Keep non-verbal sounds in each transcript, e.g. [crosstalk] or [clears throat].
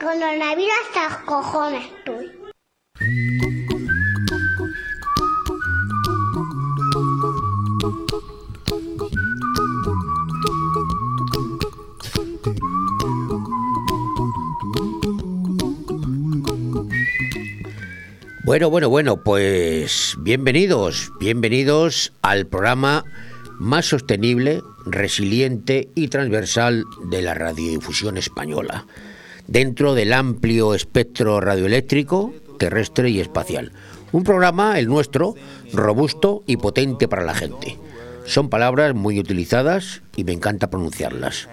el coronavirus hasta cojones estoy. Bueno, bueno, bueno, pues bienvenidos, bienvenidos al programa más sostenible, resiliente y transversal de la radiodifusión española, dentro del amplio espectro radioeléctrico, terrestre y espacial. Un programa, el nuestro, robusto y potente para la gente. Son palabras muy utilizadas y me encanta pronunciarlas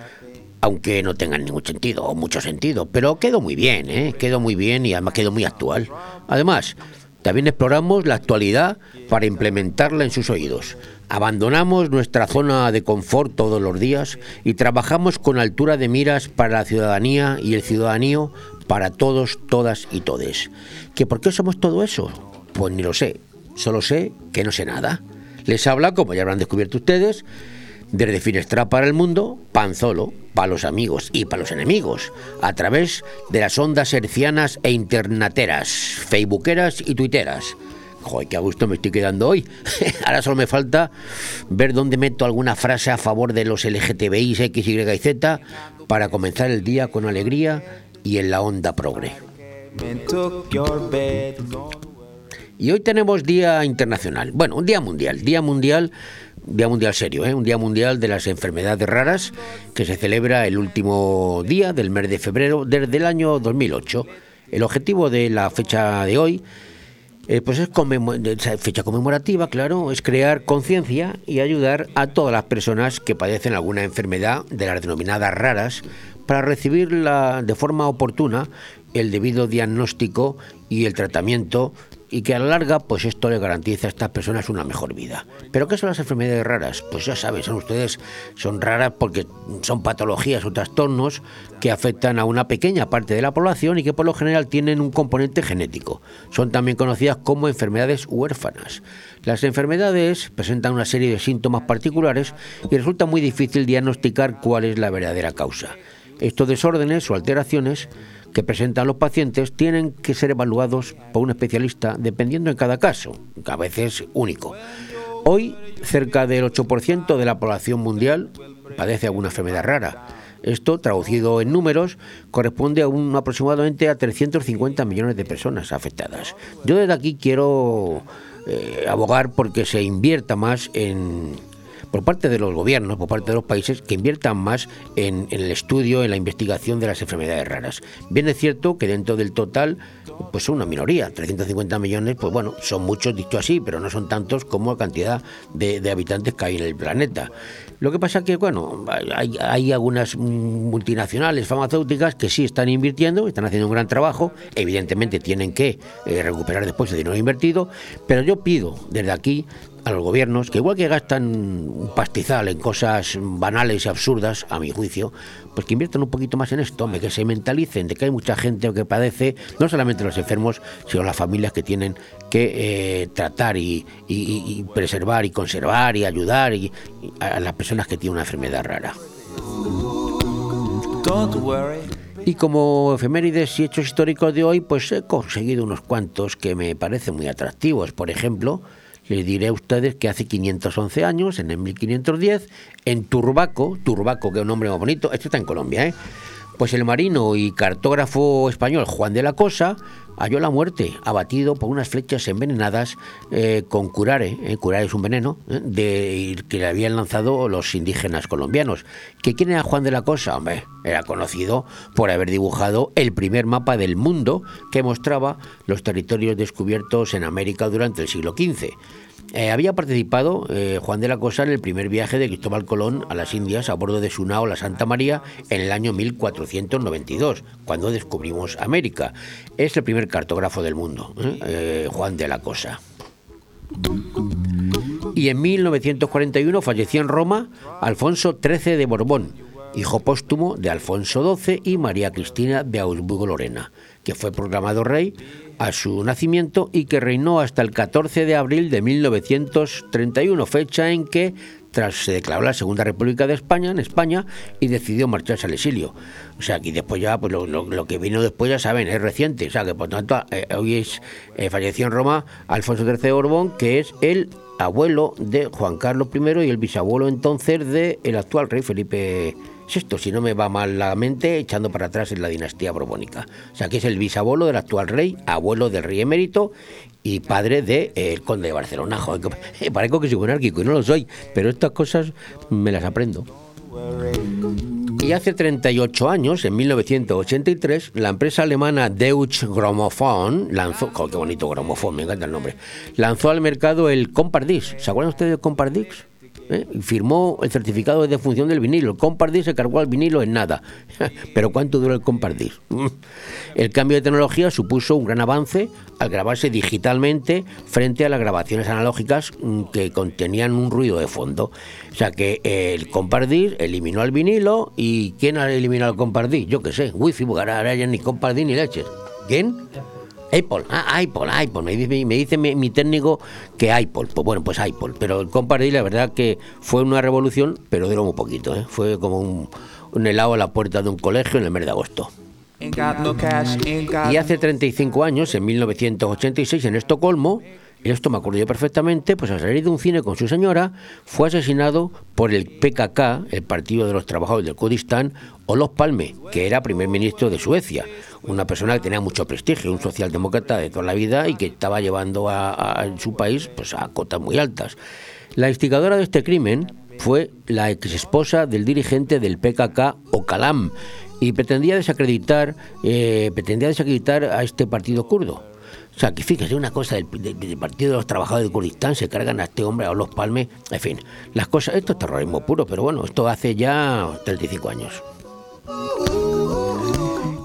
aunque no tengan ningún sentido o mucho sentido, pero quedó muy bien, ¿eh? quedó muy bien y además quedó muy actual. Además, también exploramos la actualidad para implementarla en sus oídos. Abandonamos nuestra zona de confort todos los días y trabajamos con altura de miras para la ciudadanía y el ciudadanía para todos, todas y todes. ¿Que por qué somos todo eso? Pues ni lo sé. Solo sé que no sé nada. Les habla, como ya habrán descubierto ustedes, desde Finestra para el Mundo, Panzolo, para los amigos y para los enemigos, a través de las ondas hercianas e internateras, facebookeras y tuiteras. Joder, qué gusto me estoy quedando hoy. [laughs] Ahora solo me falta ver dónde meto alguna frase a favor de los LGTBI, X, Y y Z para comenzar el día con alegría y en la onda progre. Y hoy tenemos Día Internacional. Bueno, un día mundial. Día mundial Día Mundial serio, ¿eh? un Día Mundial de las Enfermedades Raras que se celebra el último día del mes de febrero desde el año 2008. El objetivo de la fecha de hoy eh, pues es fecha conmemorativa, claro, es crear conciencia y ayudar a todas las personas que padecen alguna enfermedad de las denominadas raras para recibir de forma oportuna el debido diagnóstico y el tratamiento y que a la larga pues esto le garantiza a estas personas una mejor vida. ¿Pero qué son las enfermedades raras? Pues ya saben, son ustedes, son raras porque son patologías o trastornos que afectan a una pequeña parte de la población y que por lo general tienen un componente genético. Son también conocidas como enfermedades huérfanas. Las enfermedades presentan una serie de síntomas particulares y resulta muy difícil diagnosticar cuál es la verdadera causa. Estos desórdenes o alteraciones que presentan los pacientes tienen que ser evaluados por un especialista dependiendo en cada caso, a veces único. Hoy, cerca del 8% de la población mundial padece alguna enfermedad rara. Esto, traducido en números, corresponde a un, aproximadamente a 350 millones de personas afectadas. Yo desde aquí quiero eh, abogar porque se invierta más en, por parte de los gobiernos, por parte de los países, que inviertan más en, el estudio, en la investigación de las enfermedades raras. Bien es cierto que dentro del total, pues son una minoría, 350 millones, pues bueno, son muchos dicho así, pero no son tantos como la cantidad de, habitantes que hay en el planeta. Lo que pasa que, bueno, hay, algunas multinacionales farmacéuticas que sí están invirtiendo, están haciendo un gran trabajo, evidentemente tienen que eh, recuperar después el dinero invertido, pero yo pido desde aquí a los gobiernos, que igual que gastan un pastizal en cosas banales y absurdas, a mi juicio, pues que inviertan un poquito más en esto, que se mentalicen de que hay mucha gente que padece, no solamente los enfermos, sino las familias que tienen que eh, tratar y, preservar y conservar y ayudar a las personas que tienen una enfermedad rara. Y como efemérides y hechos históricos de hoy, pues he conseguido unos cuantos que me parecen muy atractivos. Por ejemplo, les diré a ustedes que hace 511 años, en el 1510, en Turbaco, Turbaco, que es un nombre muy bonito, esto está en Colombia, ¿eh? pues el marino y cartógrafo español Juan de la Cosa halló la muerte, abatido por unas flechas envenenadas eh, con curare, eh, curare es un veneno, eh, que le habían lanzado los indígenas colombianos. ¿Que ¿Quién era Juan de la Cosa? Era conocido por haber dibujado el primer mapa del mundo que mostraba los territorios descubiertos en América durante el siglo XV. Eh, había participado eh, Juan de la Cosa en el primer viaje de Cristóbal Colón a las Indias a bordo de su nao La Santa María en el año 1492, cuando descubrimos América. Es el primer cartógrafo del mundo, ¿eh? Juan de la Cosa. Y en 1941 falleció en Roma Alfonso XIII de Borbón, hijo póstumo de Alfonso XII y María Cristina de Augsburgo-Lorena, que fue proclamado rey a su nacimiento y que reinó hasta el 14 de abril de 1931, fecha en que tras se declaró la Segunda República de España en España y decidió marcharse al exilio. O sea, que después ya, pues lo, que vino después ya saben, es reciente. O sea, que por tanto, eh, hoy es, eh, falleció en Roma Alfonso XIII de Borbón, que es el abuelo de Juan Carlos I y el bisabuelo entonces del el actual rey Felipe VI, si no me va mal la mente, echando para atrás en la dinastía borbónica. O sea, que es el bisabuelo del actual rey, abuelo del rey emérito y padre del de, conde de Barcelona. Joder, que, parezco que soy monárquico y no lo soy, pero estas cosas me las aprendo. Y hace 38 años, en 1983, la empresa alemana Deutsche Grammophon lanzó, qué bonito Grammophon, me encanta el nombre, lanzó al mercado el Compardis. ¿Se acuerdan ustedes del Compardis? ¿Eh? firmó el certificado de defunción del vinilo. El Compardis se cargó al vinilo en nada. [laughs] Pero ¿cuánto duró el Compardis? [laughs] El cambio de tecnología supuso un gran avance al grabarse digitalmente frente a las grabaciones analógicas mm, que contenían un ruido de fondo. O sea que el Compardis eliminó el vinilo y ¿quién ha eliminado el Compardis? Yo qué sé, Wi-Fi, ahora ya ni Compardis ni leches. ¿Quién? Apple, ah, Apple, Apple. Me dice, me dice mi, técnico que Apple. Pues bueno, pues Apple. Pero el Compardí, la verdad que fue una revolución, pero duró muy poquito. ¿eh? Fue como un, un helado a la puerta de un colegio en el mes de agosto. Y hace 35 años, en 1986, en Estocolmo, esto me acuerdo yo perfectamente, pues al salir de un cine con su señora, fue asesinado por el PKK, el Partido de los Trabajadores del Kurdistán, Olof Palme, que era primer ministro de Suecia, una persona que tenía mucho prestigio, un socialdemócrata de toda la vida y que estaba llevando a, su país pues, a cotas muy altas. La instigadora de este crimen fue la ex esposa del dirigente del PKK, Ocalam, y pretendía desacreditar, eh, pretendía desacreditar a este partido kurdo. O sea, que fíjese una cosa del, Partido de los Trabajadores de Kurdistán, se cargan a este hombre, a los palmes, en fin, las cosas, esto es terrorismo puro, pero bueno, esto hace ya 35 años.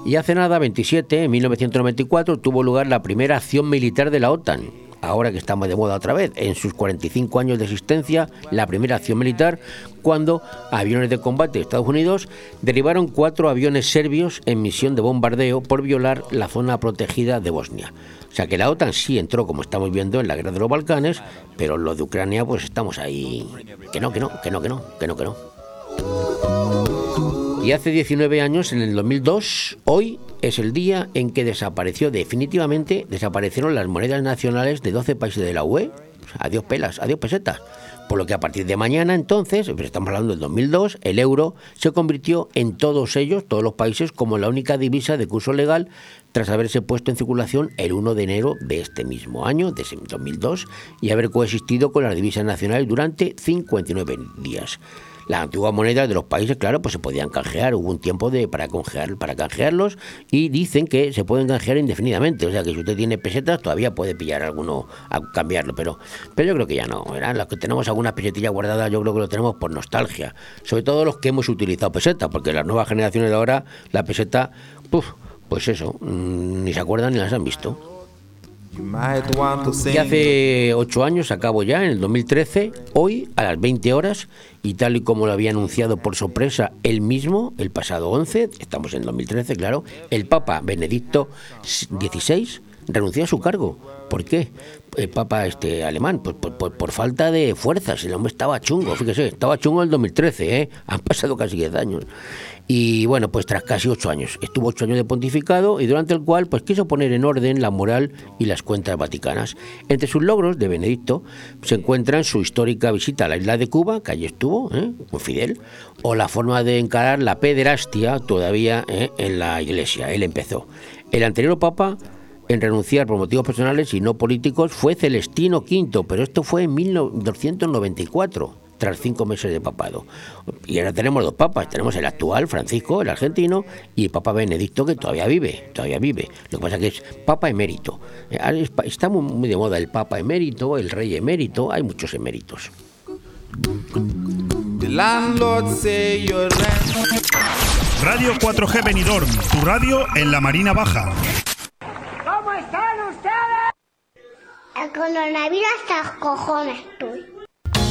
Y hace nada, 27, en 1994, tuvo lugar la primera acción militar de la OTAN, ahora que estamos de moda otra vez, en sus 45 años de existencia, la primera acción militar, cuando aviones de combate de Estados Unidos derribaron cuatro aviones serbios en misión de bombardeo por violar la zona protegida de Bosnia. O sea que la OTAN sí entró, como estamos viendo, en la guerra de los Balcanes, pero lo de Ucrania, pues estamos ahí. Que no, que no, que no, que no, que no, que no. Y hace 19 años, en el 2002, hoy es el día en que desapareció definitivamente, desaparecieron las monedas nacionales de 12 países de la UE. Adiós pelas, adiós pesetas. Por lo que a partir de mañana entonces, pues estamos hablando del 2002, el euro se convirtió en todos ellos, todos los países, como la única divisa de curso legal tras haberse puesto en circulación el 1 de enero de este mismo año, de 2002, y haber coexistido con las divisas nacionales durante 59 días. Las antiguas monedas de los países, claro, pues se podían canjear, hubo un tiempo de para canjear, para canjearlos y dicen que se pueden canjear indefinidamente, o sea que si usted tiene pesetas todavía puede pillar alguno a cambiarlo, pero pero yo creo que ya no, ¿verdad? Los que tenemos algunas pesetillas guardadas, yo creo que lo tenemos por nostalgia, sobre todo los que hemos utilizado pesetas, porque las nuevas generaciones de ahora la peseta, pues eso, mm, ni se acuerdan ni las han visto. Y hace ocho años, acabo ya, en el 2013, hoy a las 20 horas, y tal y como lo había anunciado por sorpresa él mismo el pasado 11, estamos en 2013, claro, el Papa Benedicto XVI renunció a su cargo. ¿Por qué? El Papa este alemán, pues por, por, falta de fuerzas, el hombre estaba chungo, fíjese, estaba chungo en el 2013, ¿eh? han pasado casi 10 años. Y bueno, pues tras casi ocho años, estuvo ocho años de pontificado y durante el cual pues quiso poner en orden la moral y las cuentas vaticanas. Entre sus logros de Benedicto se encuentran su histórica visita a la isla de Cuba, que allí estuvo, ¿eh? muy fidel, o la forma de encarar la pederastia todavía ¿eh? en la iglesia. Él empezó. El anterior papa en renunciar por motivos personales y no políticos fue Celestino V, pero esto fue en 1294 tras cinco meses de papado. Y ahora tenemos dos papas, tenemos el actual, Francisco, el argentino, y el Papa Benedicto, que todavía vive, todavía vive. Lo que pasa es que es Papa emérito. Está muy de moda el Papa emérito, el Rey emérito, hay muchos eméritos. Radio 4G Benidorm, tu radio en la Marina Baja. ¿Cómo están ustedes? El coronavirus hasta cojones estoy.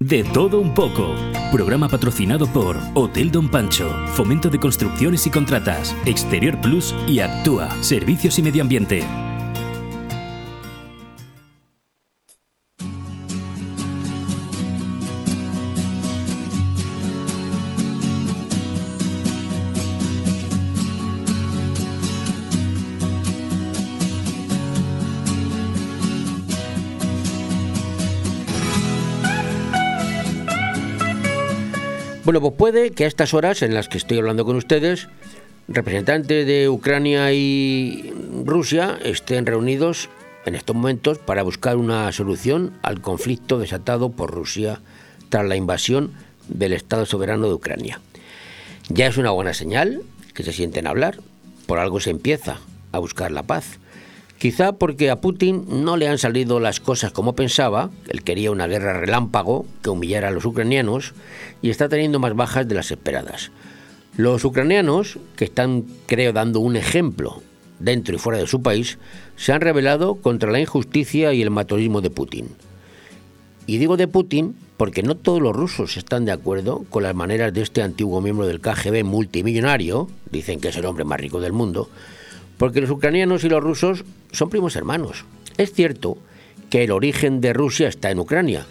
De todo un poco. Programa patrocinado por Hotel Don Pancho, Fomento de Construcciones y Contratas, Exterior Plus y Actúa, Servicios y Medio Ambiente. Bueno, pues puede que a estas horas en las que estoy hablando con ustedes, representantes de Ucrania y Rusia estén reunidos en estos momentos para buscar una solución al conflicto desatado por Rusia tras la invasión del Estado soberano de Ucrania. Ya es una buena señal que se sienten a hablar, por algo se empieza a buscar la paz. Quizá porque a Putin no le han salido las cosas como pensaba, él quería una guerra relámpago que humillara a los ucranianos y está teniendo más bajas de las esperadas. Los ucranianos, que están, creo, dando un ejemplo dentro y fuera de su país, se han rebelado contra la injusticia y el matorismo de Putin. Y digo de Putin porque no todos los rusos están de acuerdo con las maneras de este antiguo miembro del KGB multimillonario, dicen que es el hombre más rico del mundo, porque los ucranianos y los rusos son primos hermanos. Es cierto que el origen de Rusia está en Ucrania,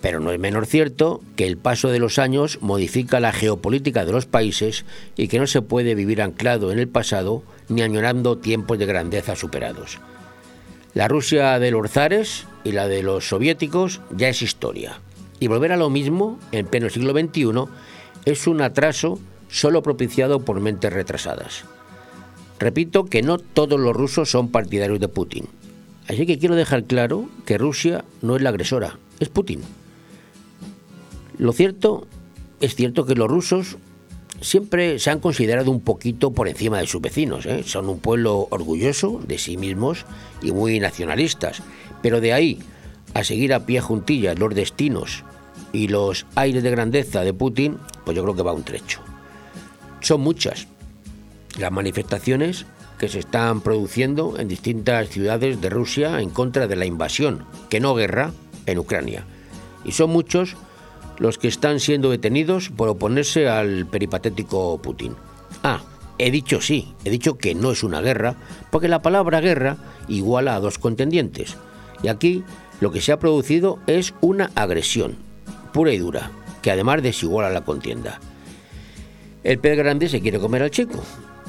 pero no es menor cierto que el paso de los años modifica la geopolítica de los países y que no se puede vivir anclado en el pasado ni añorando tiempos de grandeza superados. La Rusia de los zares y la de los soviéticos ya es historia, y volver a lo mismo en pleno siglo XXI es un atraso solo propiciado por mentes retrasadas. Repito que no todos los rusos son partidarios de Putin. Así que quiero dejar claro que Rusia no es la agresora, es Putin. Lo cierto es cierto que los rusos siempre se han considerado un poquito por encima de sus vecinos. ¿eh? Son un pueblo orgulloso de sí mismos y muy nacionalistas. Pero de ahí a seguir a pie juntillas los destinos y los aires de grandeza de Putin, pues yo creo que va un trecho. Son muchas, las manifestaciones que se están produciendo en distintas ciudades de Rusia en contra de la invasión, que no guerra, en Ucrania. Y son muchos los que están siendo detenidos por oponerse al peripatético Putin. Ah, he dicho sí, he dicho que no es una guerra, porque la palabra guerra iguala a dos contendientes. Y aquí lo que se ha producido es una agresión, pura y dura, que además desiguala la contienda. El pez grande se quiere comer al chico,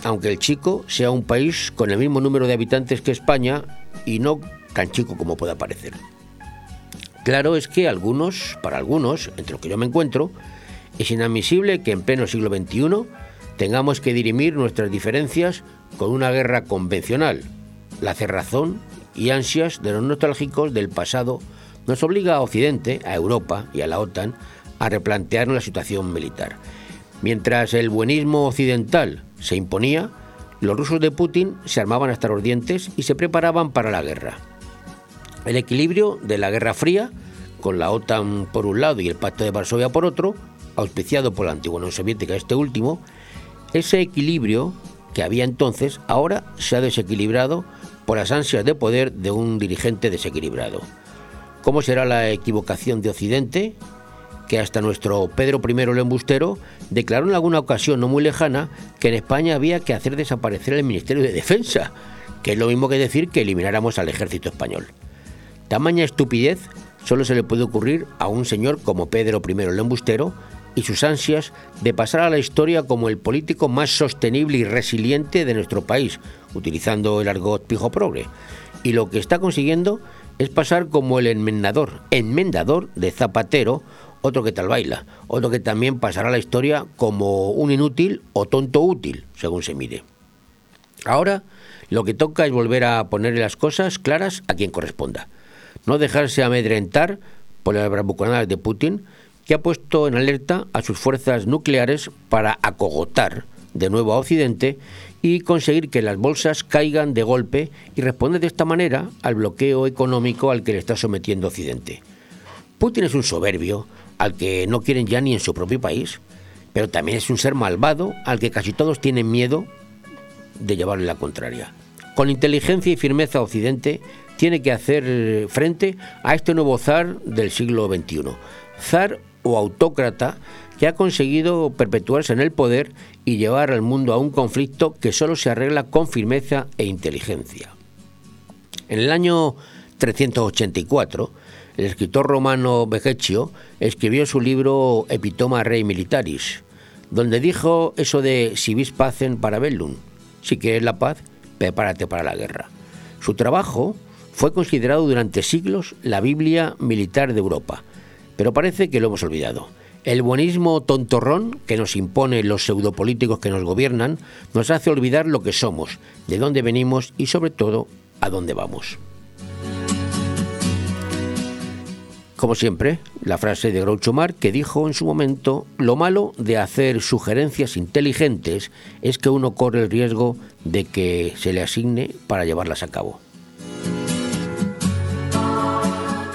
aunque el chico sea un país con el mismo número de habitantes que España y no tan chico como pueda parecer. Claro es que algunos, para algunos, entre los que yo me encuentro, es inadmisible que en pleno siglo XXI tengamos que dirimir nuestras diferencias con una guerra convencional. La cerrazón y ansias de los nostálgicos del pasado nos obliga a Occidente, a Europa y a la OTAN a replantear la situación militar. Mientras el buenismo occidental se imponía, los rusos de Putin se armaban hasta los dientes y se preparaban para la guerra. El equilibrio de la Guerra Fría, con la OTAN por un lado y el Pacto de Varsovia por otro, auspiciado por la antigua Unión Soviética este último, ese equilibrio que había entonces ahora se ha desequilibrado por las ansias de poder de un dirigente desequilibrado. ¿Cómo será la equivocación de Occidente? Que hasta nuestro Pedro I el embustero declaró en alguna ocasión no muy lejana que en España había que hacer desaparecer el Ministerio de Defensa, que es lo mismo que decir que elimináramos al ejército español. Tamaña estupidez solo se le puede ocurrir a un señor como Pedro I el embustero y sus ansias de pasar a la historia como el político más sostenible y resiliente de nuestro país, utilizando el argot pijo progre. Y lo que está consiguiendo es pasar como el enmendador, enmendador de Zapatero, otro que tal baila, otro que también pasará a la historia como un inútil o tonto útil, según se mire. Ahora lo que toca es volver a ponerle las cosas claras a quien corresponda. No dejarse amedrentar por las bravuconadas de Putin, que ha puesto en alerta a sus fuerzas nucleares para acogotar de nuevo a Occidente y conseguir que las bolsas caigan de golpe y responder de esta manera al bloqueo económico al que le está sometiendo Occidente. Putin es un soberbio al que no quieren ya ni en su propio país, pero también es un ser malvado al que casi todos tienen miedo de llevarle la contraria. Con inteligencia y firmeza Occidente tiene que hacer frente a este nuevo zar del siglo XXI. Zar o autócrata que ha conseguido perpetuarse en el poder y llevar al mundo a un conflicto que solo se arregla con firmeza e inteligencia. En el año 384, el escritor romano Vegeccio escribió su libro Epitoma Rei Militaris, donde dijo eso de si vis pacem para bellum, si quieres la paz, prepárate para la guerra. Su trabajo fue considerado durante siglos la Biblia militar de Europa, pero parece que lo hemos olvidado. El buenismo tontorrón que nos impone los pseudopolíticos que nos gobiernan nos hace olvidar lo que somos, de dónde venimos y sobre todo a dónde vamos. Como siempre, la frase de Groucho Marx que dijo en su momento, lo malo de hacer sugerencias inteligentes es que uno corre el riesgo de que se le asigne para llevarlas a cabo.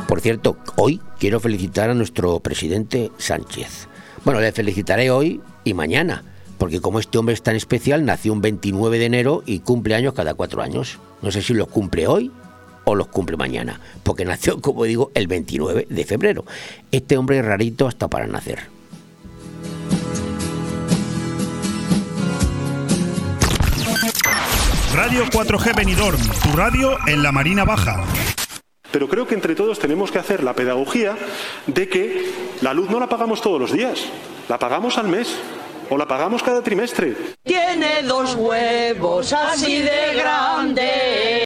Por cierto, hoy quiero felicitar a nuestro presidente Sánchez. Bueno, le felicitaré hoy y mañana, porque como este hombre es tan especial, nació un 29 de enero y cumple años cada cuatro años. No sé si los cumple hoy o los cumple mañana, porque nació, [laughs] como digo, el 29 de febrero. Este hombre es rarito hasta para nacer. Radio 4G Benidorm, tu radio en la Marina Baja. Pero creo que entre todos tenemos que hacer la pedagogía de que la luz no la pagamos todos los días, la pagamos al mes o la pagamos cada trimestre. Tiene dos huevos así de grandes.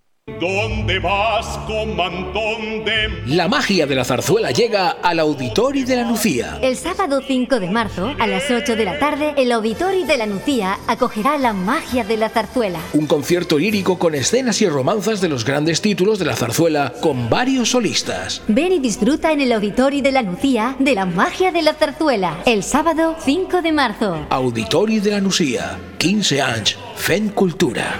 ¿Dónde vas con mantón de... La magia de la zarzuela llega al Auditori de la Nucía. El sábado 5 de marzo, a las 8 de la tarde, el Auditori de la Nucía acogerá la magia de la zarzuela. Un concierto lírico con escenas y romanzas de los grandes títulos de la zarzuela con varios solistas. Ven y disfruta en el Auditori de la Nucía de la magia de la zarzuela. El sábado 5 de marzo. Auditori de la Nucía. 15 años. Fen Cultura.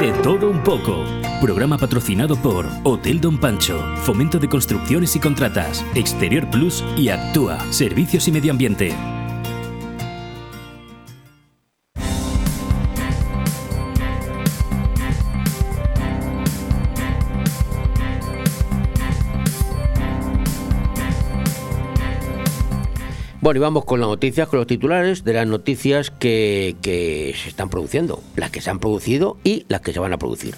De todo un poco. Programa patrocinado por Hotel Don Pancho, Fomento de Construcciones y Contratas, Exterior Plus y Actúa, Servicios y Medio Ambiente. Bueno, y vamos con las noticias, con los titulares de las noticias que, se están produciendo, las que se han producido y las que se van a producir.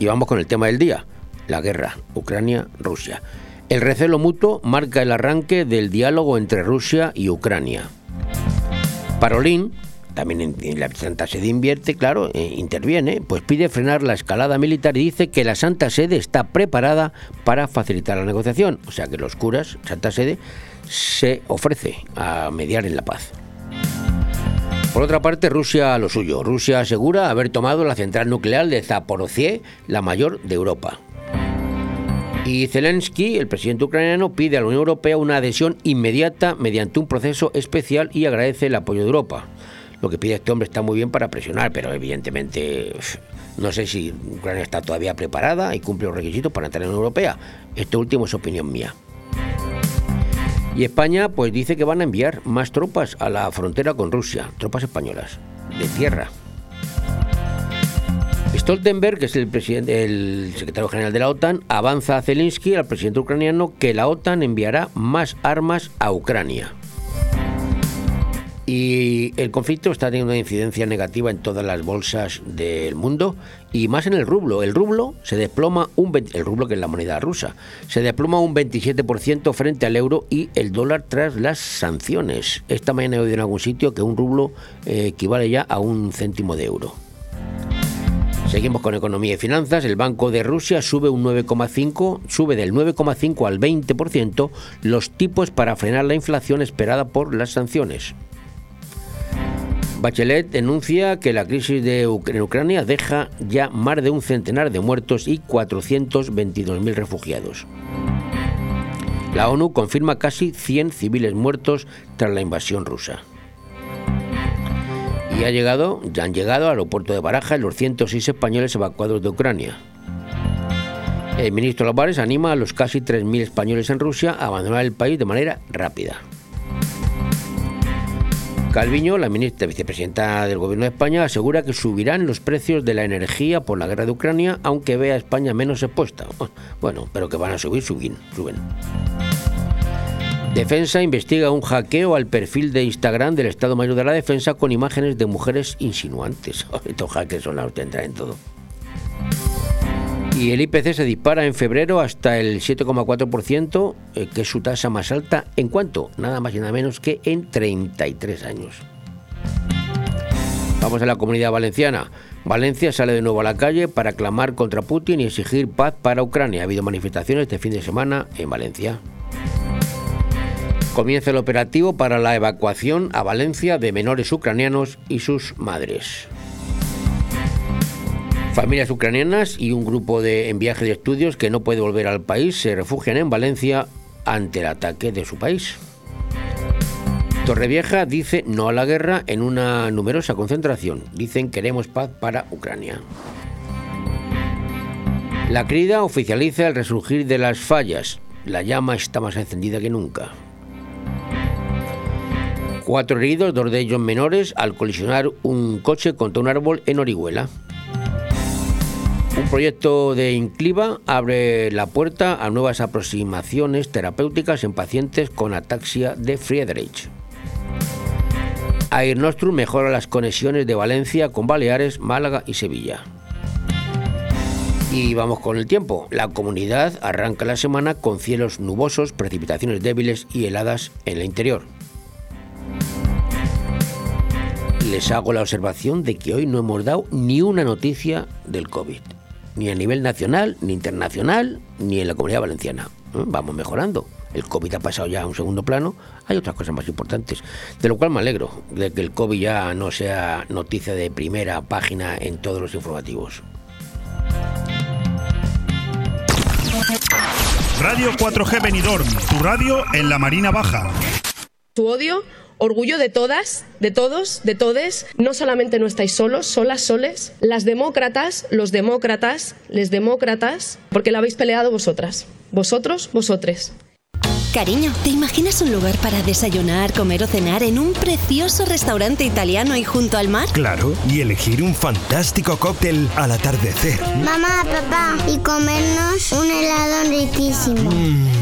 Y vamos con el tema del día, la guerra, Ucrania-Rusia. El recelo mutuo marca el arranque del diálogo entre Rusia y Ucrania. Parolín, también en, la Santa Sede invierte, claro, eh, interviene, pues pide frenar la escalada militar y dice que la Santa Sede está preparada para facilitar la negociación. O sea que los curas, Santa Sede, se ofrece a mediar en la paz. Por otra parte, Rusia lo suyo. Rusia asegura haber tomado la central nuclear de Zaporozhye, la mayor de Europa. Y Zelensky, el presidente ucraniano, pide a la Unión Europea una adhesión inmediata mediante un proceso especial y agradece el apoyo de Europa. Lo que pide este hombre está muy bien para presionar, pero evidentemente no sé si Ucrania está todavía preparada y cumple los requisitos para entrar en la Unión Europea. Esto último es opinión mía. Y España pues dice que van a enviar más tropas a la frontera con Rusia, tropas españolas, de tierra. Stoltenberg, que es el, presidente, el secretario general de la OTAN, avanza a Zelensky, al presidente ucraniano, que la OTAN enviará más armas a Ucrania. Y el conflicto está teniendo una incidencia negativa en todas las bolsas del mundo y más en el rublo. El rublo se desploma un el rublo que es la moneda rusa, se desploma un 27% frente al euro y el dólar tras las sanciones. Esta mañana he oído en algún sitio que un rublo eh, equivale ya a un céntimo de euro. Seguimos con economía y finanzas. El Banco de Rusia sube un 9,5, sube del 9,5 al 20% los tipos para frenar la inflación esperada por las sanciones. Bachelet denuncia que la crisis de en Ucrania deja ya más de un centenar de muertos y 422.000 refugiados. La ONU confirma casi 100 civiles muertos tras la invasión rusa y ha llegado, ya han llegado al aeropuerto de Baraja los 106 españoles evacuados de Ucrania. El ministro Lavares anima a los casi 3.000 españoles en Rusia a abandonar el país de manera rápida. Calviño, la ministra vicepresidenta del Gobierno de España, asegura que subirán los precios de la energía por la guerra de Ucrania, aunque vea a España menos expuesta. Bueno, pero que van a subir, suben, suben. Defensa investiga un hackeo al perfil de Instagram del Estado Mayor de la Defensa con imágenes de mujeres insinuantes. [laughs] Estos hackers son los tendrá en todo. Y el IPC se dispara en febrero hasta el 7,4%, eh, que es su tasa más alta en cuanto, nada más y nada menos que en 33 años. Vamos a la comunidad valenciana. Valencia sale de nuevo a la calle para clamar contra Putin y exigir paz para Ucrania. Ha habido manifestaciones este fin de semana en Valencia. Comienza el operativo para la evacuación a Valencia de menores ucranianos y sus madres. Familias ucranianas y un grupo de, en viaje de estudios que no puede volver al país se refugian en Valencia ante el ataque de su país. Torrevieja dice no a la guerra en una numerosa concentración. Dicen queremos paz para Ucrania. La crida oficializa el resurgir de las fallas. La llama está más encendida que nunca. Cuatro heridos, dos de ellos menores, al colisionar un coche contra un árbol en Orihuela. Un proyecto de Incliva abre la puerta a nuevas aproximaciones terapéuticas en pacientes con ataxia de Friedrich. Air Nostrum mejora las conexiones de Valencia con Baleares, Málaga y Sevilla. Y vamos con el tiempo. La comunidad arranca la semana con cielos nubosos, precipitaciones débiles y heladas en el interior. les hago la observación de que hoy no hemos dado ni una noticia del COVID, ni a nivel nacional, ni internacional, ni en la comunidad valenciana. ¿Eh? Vamos mejorando. El COVID ha pasado ya a un segundo plano, hay otras cosas más importantes, de lo cual me alegro de que el COVID ya no sea noticia de primera página en todos los informativos. Radio 4G Benidorm, tu radio en la Marina Baja. Tu odio orgullo de todas, de todos, de todes. No solamente no estáis solos, solas, soles. Las demócratas, los demócratas, les demócratas, porque la habéis peleado vosotras. Vosotros, vosotres. Cariño, ¿te imaginas un lugar para desayunar, comer o cenar en un precioso restaurante italiano y junto al mar? Claro, y elegir un fantástico cóctel al atardecer. Mamá, papá, y comernos un helado riquísimo. Mmm,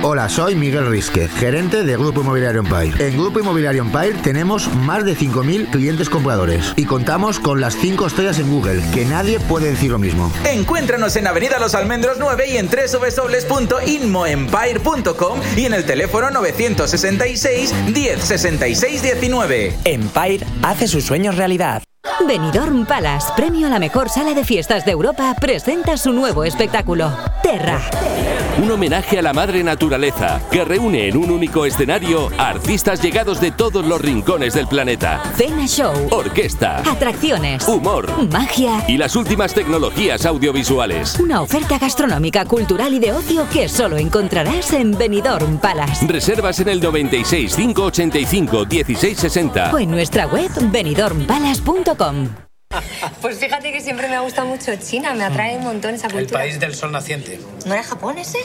Hola, soy Miguel Risque, gerente de Grupo Inmobiliario Empire. En Grupo Inmobiliario Empire tenemos más de 5.000 clientes compradores y contamos con las 5 estrellas en Google, que nadie puede decir lo mismo. Encuéntranos en Avenida Los Almendros 9 y en www.inmoempire.com y en el teléfono 966 1066 19. Empire hace sus sueños realidad. Benidorm Palace, premio a la mejor sala de fiestas de Europa, presenta su nuevo espectáculo, Terra. Un homenaje a la madre naturaleza que reúne en un único escenario a artistas llegados de todos los rincones del planeta. Cena Show, Orquesta, atracciones, humor, magia y las últimas tecnologías audiovisuales. Una oferta gastronómica, cultural y de ocio que solo encontrarás en Benidorm Palace. Reservas en el 96 585 1660 o en nuestra web benidormpalace.com. [laughs] Pues fíjate que siempre me ha gustado mucho China, me atrae un montón esa cultura. El país del sol naciente. ¿No era Japón ese?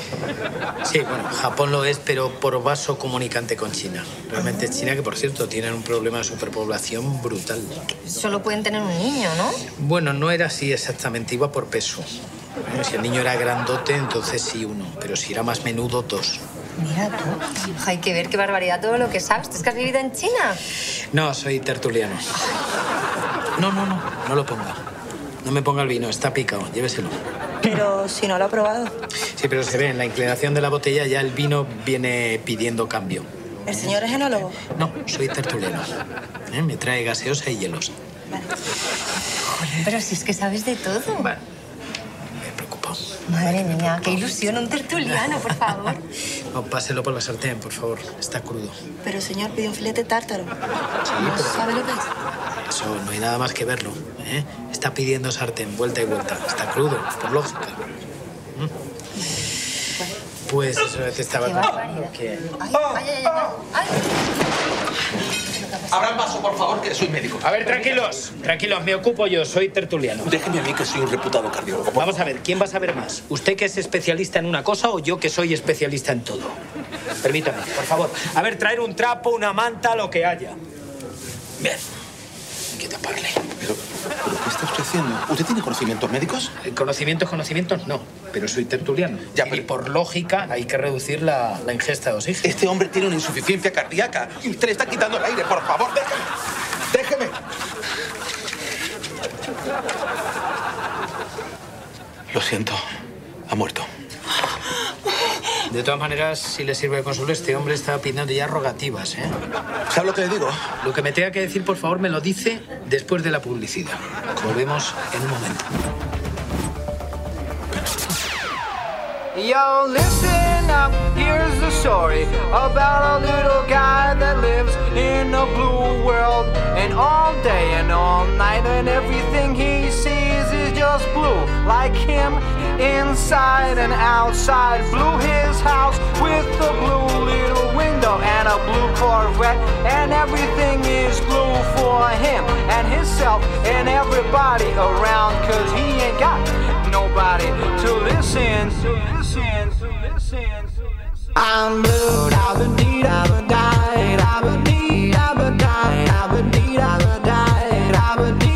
Sí, bueno, Japón lo es, pero por vaso comunicante con China. Realmente es China que, por cierto, tienen un problema de superpoblación brutal. Solo pueden tener un niño, ¿no? Bueno, no era así exactamente, iba por peso. Si el niño era grandote, entonces sí uno, pero si era más menudo, dos. Mira tú. Hay que ver qué barbaridad todo lo que sabes. ¿Es que has vivido en China? No, soy tertuliano. No, no, no, no lo ponga. No me ponga el vino, está picado, lléveselo. Pero si no lo ha probado. Sí, pero se ve, en la inclinación de la botella ya el vino viene pidiendo cambio. ¿El señor es enólogo? No, soy tertuliano. ¿Eh? Me trae gaseosa y hielos. Joder, pero si es que sabes de todo. Vale. Me preocupa. Madre mía, qué ilusión, un tertuliano, por favor. [laughs] No, páselo por la sartén, por favor. Está crudo. Pero señor, pidió un filete tártaro. Sí, ¿No pero- sabe lo que es? Eso, no hay nada más que verlo. ¿eh? Está pidiendo sartén, vuelta y vuelta. Está crudo, por lógica. ¿Mm? Pues eso te estaba Qué contando que... Ay, ay, ay, ay, ay. Abran paso, por favor, que soy médico. A ver, tranquilos, tranquilos, me ocupo yo, soy tertuliano. Déjeme a mí que soy un reputado cardiólogo. Vamos a ver, ¿quién va a saber más? ¿Usted que es especialista en una cosa o yo que soy especialista en todo? Permítame, por favor. A ver, traer un trapo, una manta, lo que haya. Bien. Que taparle. Pero, ¿pero ¿qué está usted haciendo? ¿Usted tiene conocimientos médicos? Conocimientos, conocimientos, no. Pero soy tertuliano. Ya, pero... Y por lógica hay que reducir la, la ingesta de oxígeno. Este hombre tiene una insuficiencia cardíaca y usted le está quitando el aire. Por favor, déjeme. Déjeme. Lo siento. Ha muerto. De todas maneras, si le sirve de consuelo, este hombre está pidiendo ya rogativas, ¿eh? ¿Sabe lo que le digo? Lo que me tenga que decir, por favor, me lo dice después de la publicidad. Volvemos en un momento. Yo, listen up, here's the story about a little guy that lives in a blue world. And all day and all night, and everything he sees is just blue. Like him, inside and outside. Blue his house with a blue little window and a blue Corvette. And everything is blue for him and himself and everybody around. Cause he ain't got nobody to listen, to listen, to listen. I'm blue, I've been need, I've been died, I've been need, I've been died, I've been need, I've been died, I've been need,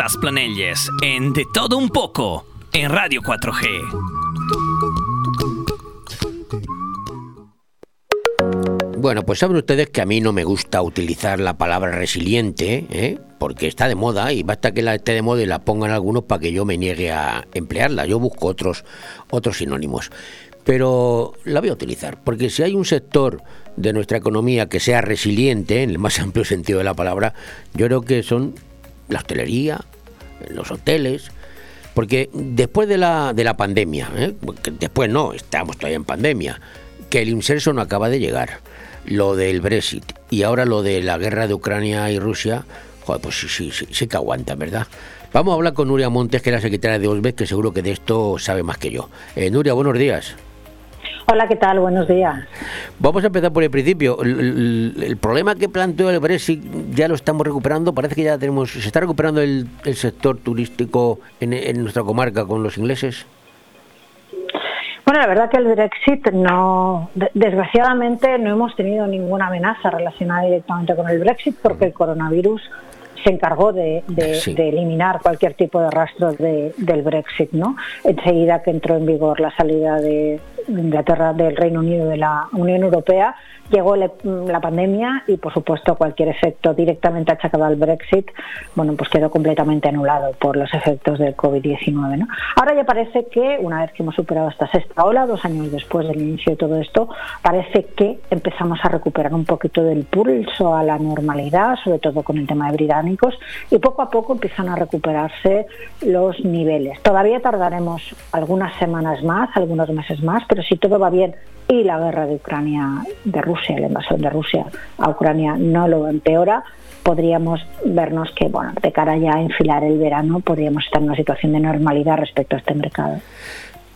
Manuel Sasplanelles en De Todo Un Poco en Radio 4G. Bueno, pues saben ustedes que a mí no me gusta utilizar la palabra resiliente, ¿eh? porque está de moda y basta que la esté de moda y la pongan algunos para que yo me niegue a emplearla. Yo busco otros, otros sinónimos. Pero la voy a utilizar, porque si hay un sector de nuestra economía que sea resiliente, en el más amplio sentido de la palabra, yo creo que son la hostelería, los hoteles, porque después de la, de la pandemia, ¿eh? Después no, estamos todavía en pandemia, que el inserso no acaba de llegar, lo del Brexit y ahora lo de la guerra de Ucrania y Rusia, joder, pues sí, sí, sí, sí que aguantan, ¿verdad? Vamos a hablar con Nuria Montes, que es la secretaria de OSBEC, que seguro que de esto sabe más que yo. Eh, Nuria, buenos días. Hola, ¿qué tal? Buenos días. Vamos a empezar por el principio. El, el- el problema que planteó el Brexit ya lo estamos recuperando. Parece que ya tenemos. ¿Se está recuperando el, el sector turístico en, en nuestra comarca con los ingleses? Bueno, la verdad que el Brexit no, de- desgraciadamente no hemos tenido ninguna amenaza relacionada directamente con el Brexit porque el coronavirus se encargó de, de- Sí. de eliminar cualquier tipo de rastro de- del Brexit, ¿no? Enseguida que entró en vigor la salida de Inglaterra del Reino Unido de la Unión Europea, llegó la, pandemia y, por supuesto, cualquier efecto directamente achacado al Brexit, bueno, pues quedó completamente anulado por los efectos del COVID-19, ¿no? Ahora ya parece que, una vez que hemos superado esta sexta ola, dos años después del inicio de todo esto, parece que empezamos a recuperar un poquito del pulso a la normalidad, sobre todo con el tema de británicos, y poco a poco empiezan a recuperarse los niveles. Todavía tardaremos algunas semanas más, algunos meses más, pero si todo va bien y la guerra de Ucrania, de Rusia, la invasión de Rusia a Ucrania no lo empeora, podríamos vernos que, bueno, de cara ya a enfilar el verano, podríamos estar en una situación de normalidad respecto a este mercado.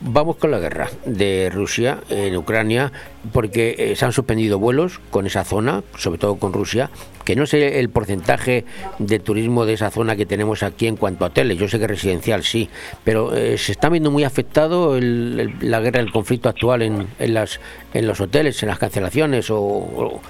Vamos con la guerra de Rusia en Ucrania, porque eh, se han suspendido vuelos con esa zona, sobre todo con Rusia, que no sé el porcentaje de turismo de esa zona que tenemos aquí en cuanto a hoteles, yo sé que residencial sí, pero eh, se está viendo muy afectado el- la guerra, el conflicto actual en, en, las, en los hoteles, en las cancelaciones o-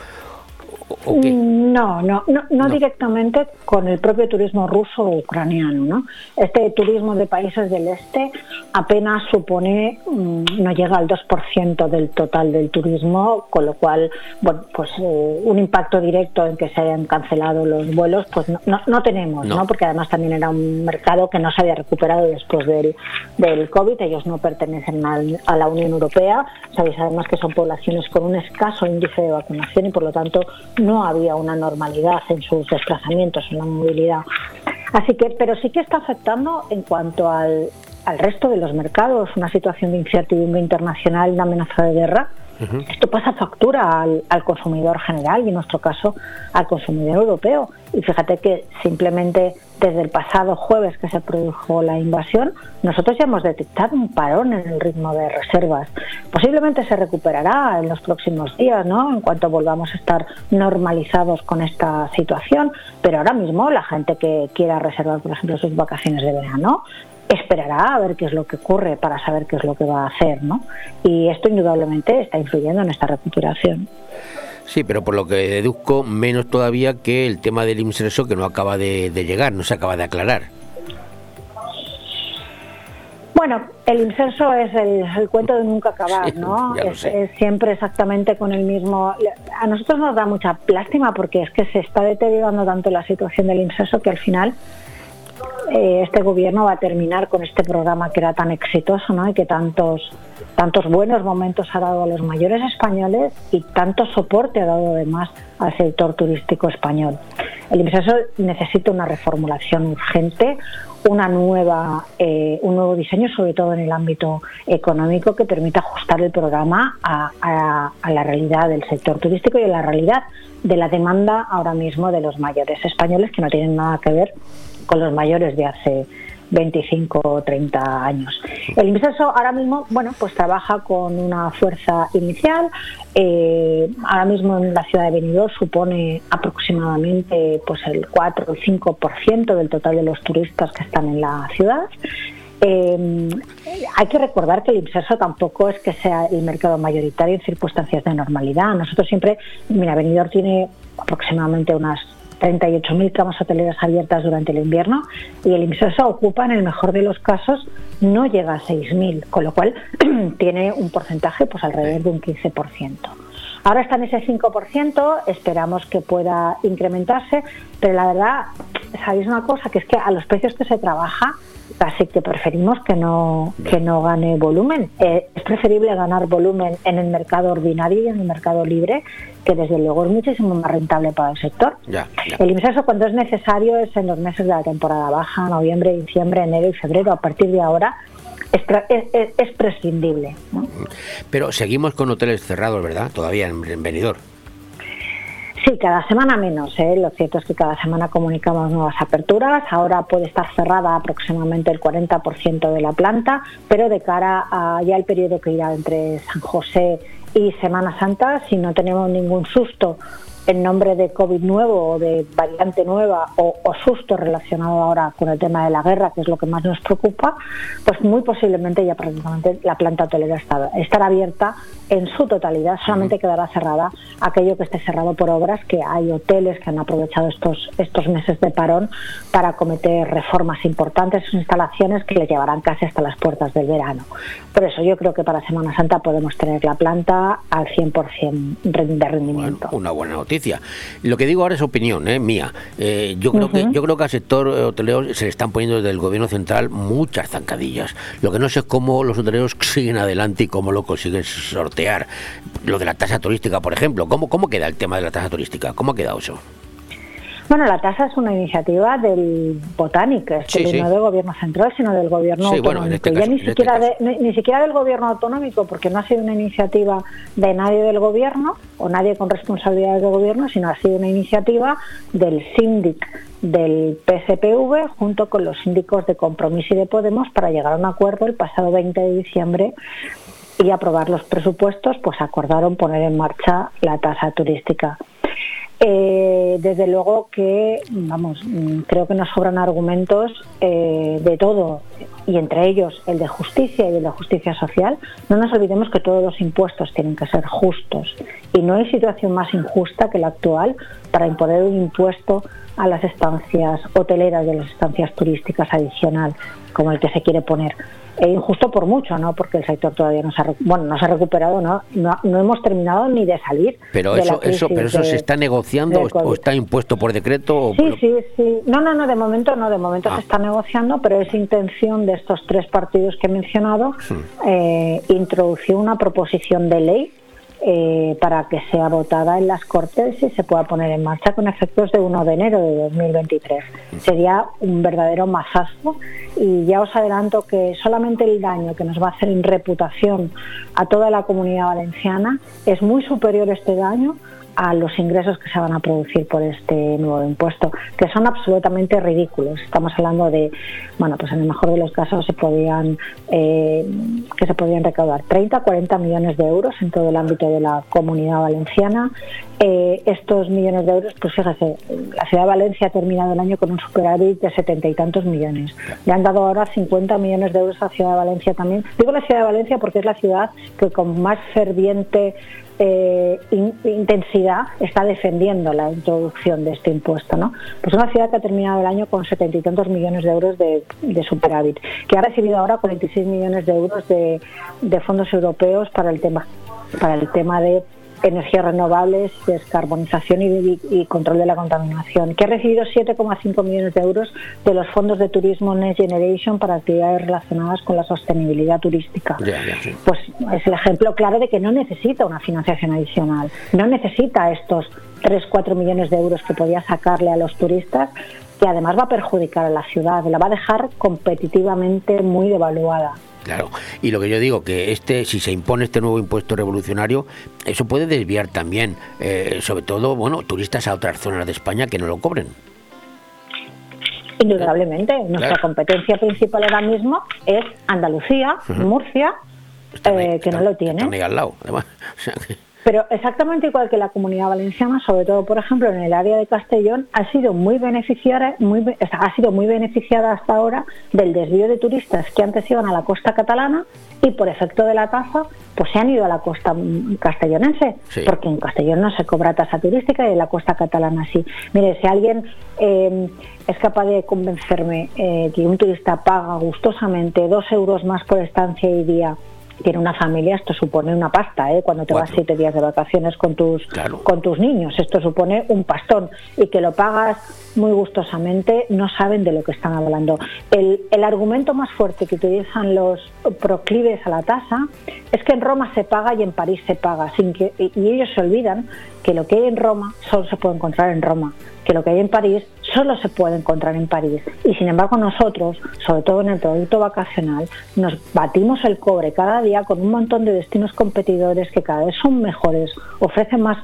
o qué. No, no, no, no directamente con el propio turismo ruso o ucraniano. ¿no? Este turismo de países del este apenas supone, mm, no llega al 2% del total del turismo, con lo cual, bueno, pues eh, un impacto directo en que se hayan cancelado los vuelos, pues no, no, no tenemos, No. ¿no? porque además también era un mercado que no se había recuperado después del, del COVID. Ellos no pertenecen al- a la Unión Europea. Sabéis además que son poblaciones con un escaso índice de vacunación y por lo tanto no había una normalidad en sus desplazamientos, en la movilidad. Así que, pero sí que está afectando en cuanto al, al resto de los mercados, una situación de incertidumbre internacional, una amenaza de guerra. Esto pasa factura al, al consumidor general y en nuestro caso al consumidor europeo. Y fíjate que simplemente desde el pasado jueves que se produjo la invasión, nosotros ya hemos detectado un parón en el ritmo de reservas. Posiblemente se recuperará en los próximos días, ¿no? En cuanto volvamos a estar normalizados con esta situación. Pero ahora mismo la gente que quiera reservar, por ejemplo, sus vacaciones de verano, esperará a ver qué es lo que ocurre para saber qué es lo que va a hacer, ¿no? Y esto indudablemente está influyendo en esta recuperación. Sí, pero por lo que deduzco, menos todavía que el tema del inserso que no acaba de, de llegar, no se acaba de aclarar. Bueno, el inserso es el, el cuento de nunca acabar, [laughs] Sí, ¿no? Es, es siempre exactamente con el mismo. A nosotros nos da mucha lástima porque es que se está deteriorando tanto la situación del inserso que al final eh, este gobierno va a terminar con este programa que era tan exitoso, ¿no? Y que tantos tantos buenos momentos ha dado a los mayores españoles y tanto soporte ha dado además al sector turístico español. El inserso necesita una reformulación urgente, una nueva, eh, un nuevo diseño, sobre todo en el ámbito económico, que permita ajustar el programa a- a la realidad del sector turístico y a la realidad de la demanda ahora mismo de los mayores españoles, que no tienen nada que ver con los mayores de hace 25 o 30 años. El IMSESO ahora mismo, bueno, pues trabaja con una fuerza inicial. Eh, ahora mismo en la ciudad de Benidorm supone aproximadamente pues el 4 o 5% del total de los turistas que están en la ciudad. Eh, hay que recordar que el IMSESO tampoco es que sea el mercado mayoritario en circunstancias de normalidad. Nosotros siempre, mira, Benidorm tiene aproximadamente unas 38.000 camas hoteleras abiertas durante el invierno y el IMSESO ocupa, en el mejor de los casos, no llega a 6.000, con lo cual [clears throat] tiene un porcentaje pues alrededor de un 15%. Ahora está en ese 5%, esperamos que pueda incrementarse, pero la verdad, ¿sabéis una cosa? Que es que a los precios que se trabaja, casi que preferimos que no, que no gane volumen. Eh, es preferible ganar volumen en el mercado ordinario y en el mercado libre, que desde luego es muchísimo más rentable para el sector. Ya, ya. El IMSESO cuando es necesario es en los meses de la temporada baja, noviembre, diciembre, enero y febrero. A partir de ahora es, es- es- es prescindible. ¿no? Pero seguimos con hoteles cerrados, ¿verdad? Todavía en, en Benidorm. Sí, cada semana menos. ¿eh? Lo cierto es que cada semana comunicamos nuevas aperturas. Ahora puede estar cerrada aproximadamente el 40% de la planta, pero de cara a ya el periodo que irá entre San José y Semana Santa, si no tenemos ningún susto en nombre de COVID nuevo o de variante nueva o, o susto relacionado ahora con el tema de la guerra, que es lo que más nos preocupa, pues muy posiblemente ya prácticamente la planta hotelera estará, estará abierta en su totalidad, solamente quedará cerrada aquello que esté cerrado por obras, que hay hoteles que han aprovechado estos, estos meses de parón para cometer reformas importantes en sus instalaciones que le llevarán casi hasta las puertas del verano. Por eso yo creo que para Semana Santa podemos tener la planta al 100% de rendimiento. Una buena noticia. Lo que digo ahora es opinión, ¿eh? mía. Eh, yo creo que yo creo que al sector hotelero se le están poniendo desde el gobierno central muchas zancadillas. Lo que no sé es cómo los hoteleros [laughs] siguen adelante y cómo lo consiguen sortear. Lo de la tasa turística, por ejemplo. ¿Cómo, cómo queda el tema de la tasa turística? ¿Cómo ha quedado eso? Bueno, la tasa es una iniciativa del Botánico, es Sí, decir, sí. no del gobierno central, sino del gobierno Sí, autonómico. bueno, este ya ni este siquiera, de- ni, ni siquiera del gobierno autonómico, porque no ha sido una iniciativa de nadie del gobierno o nadie con responsabilidades de gobierno, sino ha sido una iniciativa del síndic del PSPV junto con los síndicos de Compromiso y de Podemos para llegar a un acuerdo el pasado 20 de diciembre y aprobar los presupuestos, pues acordaron poner en marcha la tasa turística. Eh, desde luego que, vamos, mm, creo que nos sobran argumentos eh, de todo, y entre ellos el de justicia y el de justicia social. No nos olvidemos que todos los impuestos tienen que ser justos, y no hay situación más injusta que la actual para imponer un impuesto a las estancias hoteleras y a las estancias turísticas adicional, como el que se quiere poner. E injusto por mucho, ¿no? Porque el sector todavía no se ha, bueno, no se ha recuperado, ¿no? No, no hemos terminado ni de salir. Pero de la eso, eso, pero eso de- se está negociando o- está impuesto por decreto. O Sí, sí, sí. No, no, no, de momento no, de momento Ah. se está negociando, pero es intención de estos tres partidos que he mencionado Hmm. eh, introducir una proposición de ley eh, para que sea votada en las Cortes y se pueda poner en marcha con efectos de 1 de enero de 2023. Sería un verdadero mazazo y ya os adelanto que solamente el daño que nos va a hacer en reputación a toda la comunidad valenciana es muy superior este daño a los ingresos que se van a producir por este nuevo impuesto, que son absolutamente ridículos. Estamos hablando de, bueno, pues en el mejor de los casos se podían, eh, que se podían recaudar 30, 40 millones de euros en todo el ámbito de la comunidad valenciana. Eh, estos millones de euros, pues fíjese, la ciudad de Valencia ha terminado el año con un superávit de setenta y tantos millones. Le han dado ahora 50 millones de euros a la ciudad de Valencia también. Digo la ciudad de Valencia porque es la ciudad que con más ferviente eh, in- intensidad está defendiendo la introducción de este impuesto. ¿no? Pues una ciudad que ha terminado el año con setenta y tantos millones de euros de, de superávit, que ha recibido ahora 46 millones de euros de, de fondos europeos para el tema para el tema de energías renovables, descarbonización y, control de la contaminación, que ha recibido 7,5 millones de euros de los fondos de turismo Next Generation para actividades relacionadas con la sostenibilidad turística. Pues es el ejemplo claro de que no necesita una financiación adicional, no necesita estos 3-4 millones de euros que podía sacarle a los turistas, que además va a perjudicar a la ciudad, la va a dejar competitivamente muy devaluada. Claro, y lo que yo digo, que este, si se impone este nuevo impuesto revolucionario, eso puede desviar también, eh, sobre todo, bueno, turistas a otras zonas de España que no lo cobren. Indudablemente, nuestra competencia principal ahora mismo es Andalucía. Murcia, eh, que no lo tienen. Al lado, además. [laughs] Pero exactamente igual que la comunidad valenciana, sobre todo, por ejemplo, en el área de Castellón, ha sido muy beneficiada, muy, be- o sea, ha sido muy beneficiada hasta ahora del desvío de turistas que antes iban a la costa catalana y por efecto de la tasa, pues se han ido a la costa castellonense, Sí. porque en Castellón no se cobra tasa turística y en la costa catalana sí. Mire, si alguien eh, es capaz de convencerme eh, que un turista paga gustosamente dos euros más por estancia y día tiene una familia, esto supone una pasta, ¿eh? cuando te vas siete días de vacaciones con tus, con tus niños, esto supone un pastón. Y que lo pagas muy gustosamente, no saben de lo que están hablando. El, el argumento más fuerte que utilizan los proclives a la tasa es que en Roma se paga y en París se paga, sin que, y y ellos se olvidan que lo que hay en Roma solo se puede encontrar en Roma, que lo que hay en París solo se puede encontrar en París. Y sin embargo nosotros, sobre todo en el producto vacacional, nos batimos el cobre cada día con un montón de destinos competidores que cada vez son mejores, ofrecen más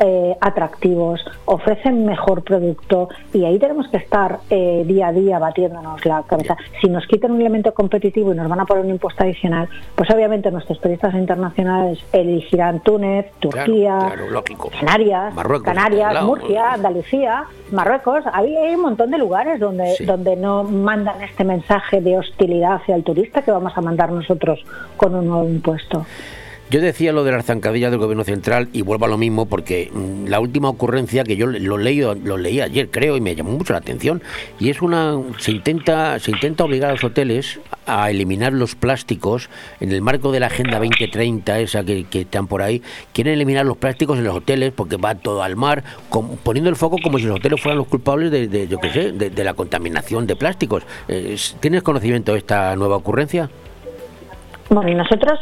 eh, atractivos, ofrecen mejor producto y ahí tenemos que estar eh, día a día batiéndonos la cabeza. Si nos quitan un elemento competitivo y nos van a poner un impuesto adicional, pues obviamente nuestros turistas internacionales elegirán Túnez, Turquía, claro. Canarias, Marruecos, Canarias, lado. Murcia, Andalucía, Marruecos. Hay un montón de lugares donde, Sí. donde no mandan este mensaje de hostilidad hacia el turista que vamos a mandar nosotros con un nuevo impuesto. Yo decía lo de las zancadillas del gobierno central y vuelvo a lo mismo porque mm, la última ocurrencia que yo lo leí, lo leí ayer creo y me llamó mucho la atención. Y es una se intenta se intenta obligar a los hoteles a eliminar los plásticos en el marco de la agenda 2030 esa que, están por ahí. Quieren eliminar los plásticos en los hoteles porque va todo al mar com- poniendo el foco como si los hoteles fueran los culpables de, yo qué sé de, de la contaminación de plásticos. Eh, es- ¿tienes conocimiento de esta nueva ocurrencia? Bueno, nosotros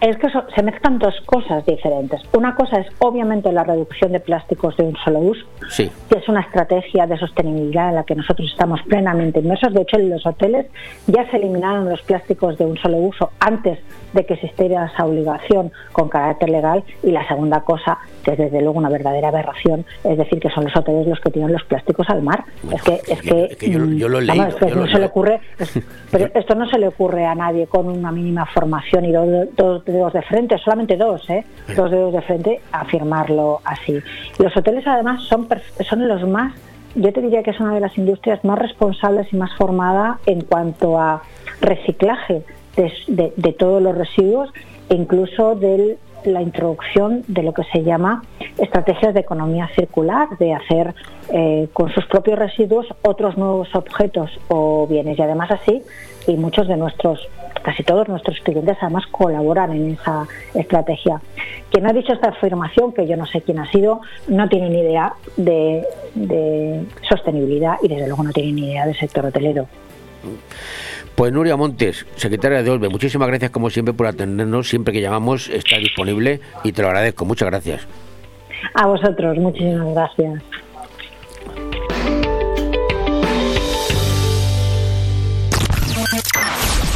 es que so- se mezclan dos cosas diferentes. Una cosa es obviamente la reducción de plásticos de un solo uso, Sí. que es una estrategia de sostenibilidad en la que nosotros estamos plenamente inmersos. De hecho, en los hoteles ya se eliminaron los plásticos de un solo uso antes de que existiera esa obligación con carácter legal. Y la segunda cosa, que es desde luego una verdadera aberración, es decir, que son los hoteles los que tiran los plásticos al mar. es que, es que, que yo- yo lo leído, que yo no lo- se le ocurre, es- pero [laughs] esto no se le ocurre a nadie con una mínima formación y dos, dos dedos de frente, solamente dos, ¿eh? dos dedos de frente, afirmarlo así. Los hoteles además son, son los más, yo te diría que es una de las industrias más responsables y más formada en cuanto a reciclaje de, de- de todos los residuos e incluso de la introducción de lo que se llama estrategias de economía circular, de hacer eh, con sus propios residuos otros nuevos objetos o bienes. Y además así, y muchos de nuestros, casi todos nuestros clientes además colaboran en esa estrategia. Quien ha dicho esta afirmación, que yo no sé quién ha sido, no tiene ni idea de, de sostenibilidad y desde luego no tiene ni idea del sector hotelero. Pues Nuria Montes, secretaria de Olve, muchísimas gracias como siempre por atendernos. Siempre que llamamos está disponible y te lo agradezco. Muchas gracias. A vosotros, muchísimas gracias.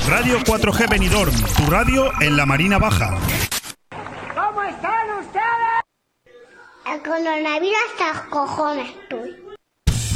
Radio 4G Benidorm, tu radio en la Marina Baja. ¿Cómo están ustedes? El coronavirus hasta los cojones estoy.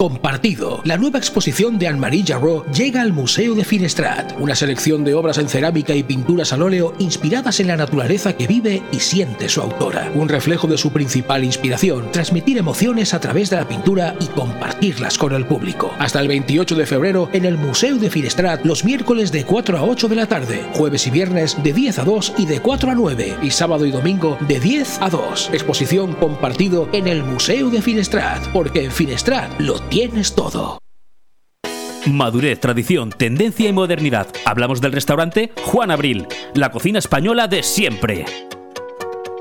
Compartido. La nueva exposición de Anne-Marie Jarreau llega al Museo de Finestrat. Una selección de obras en cerámica y pinturas al óleo inspiradas en la naturaleza que vive y siente su autora. Un reflejo de su principal inspiración, transmitir emociones a través de la pintura y compartirlas con el público. Hasta el 28 de febrero en el Museo de Finestrat, los miércoles de 4 a 8 de la tarde, jueves y viernes de 10 a 2 y de 4 a 9, y sábado y domingo de 10 a 2. Exposición compartido en el Museo de Finestrat, porque en Finestrat lo tienes todo. Madurez, tradición, tendencia y modernidad. Hablamos del restaurante Juan Abril, la cocina española de siempre.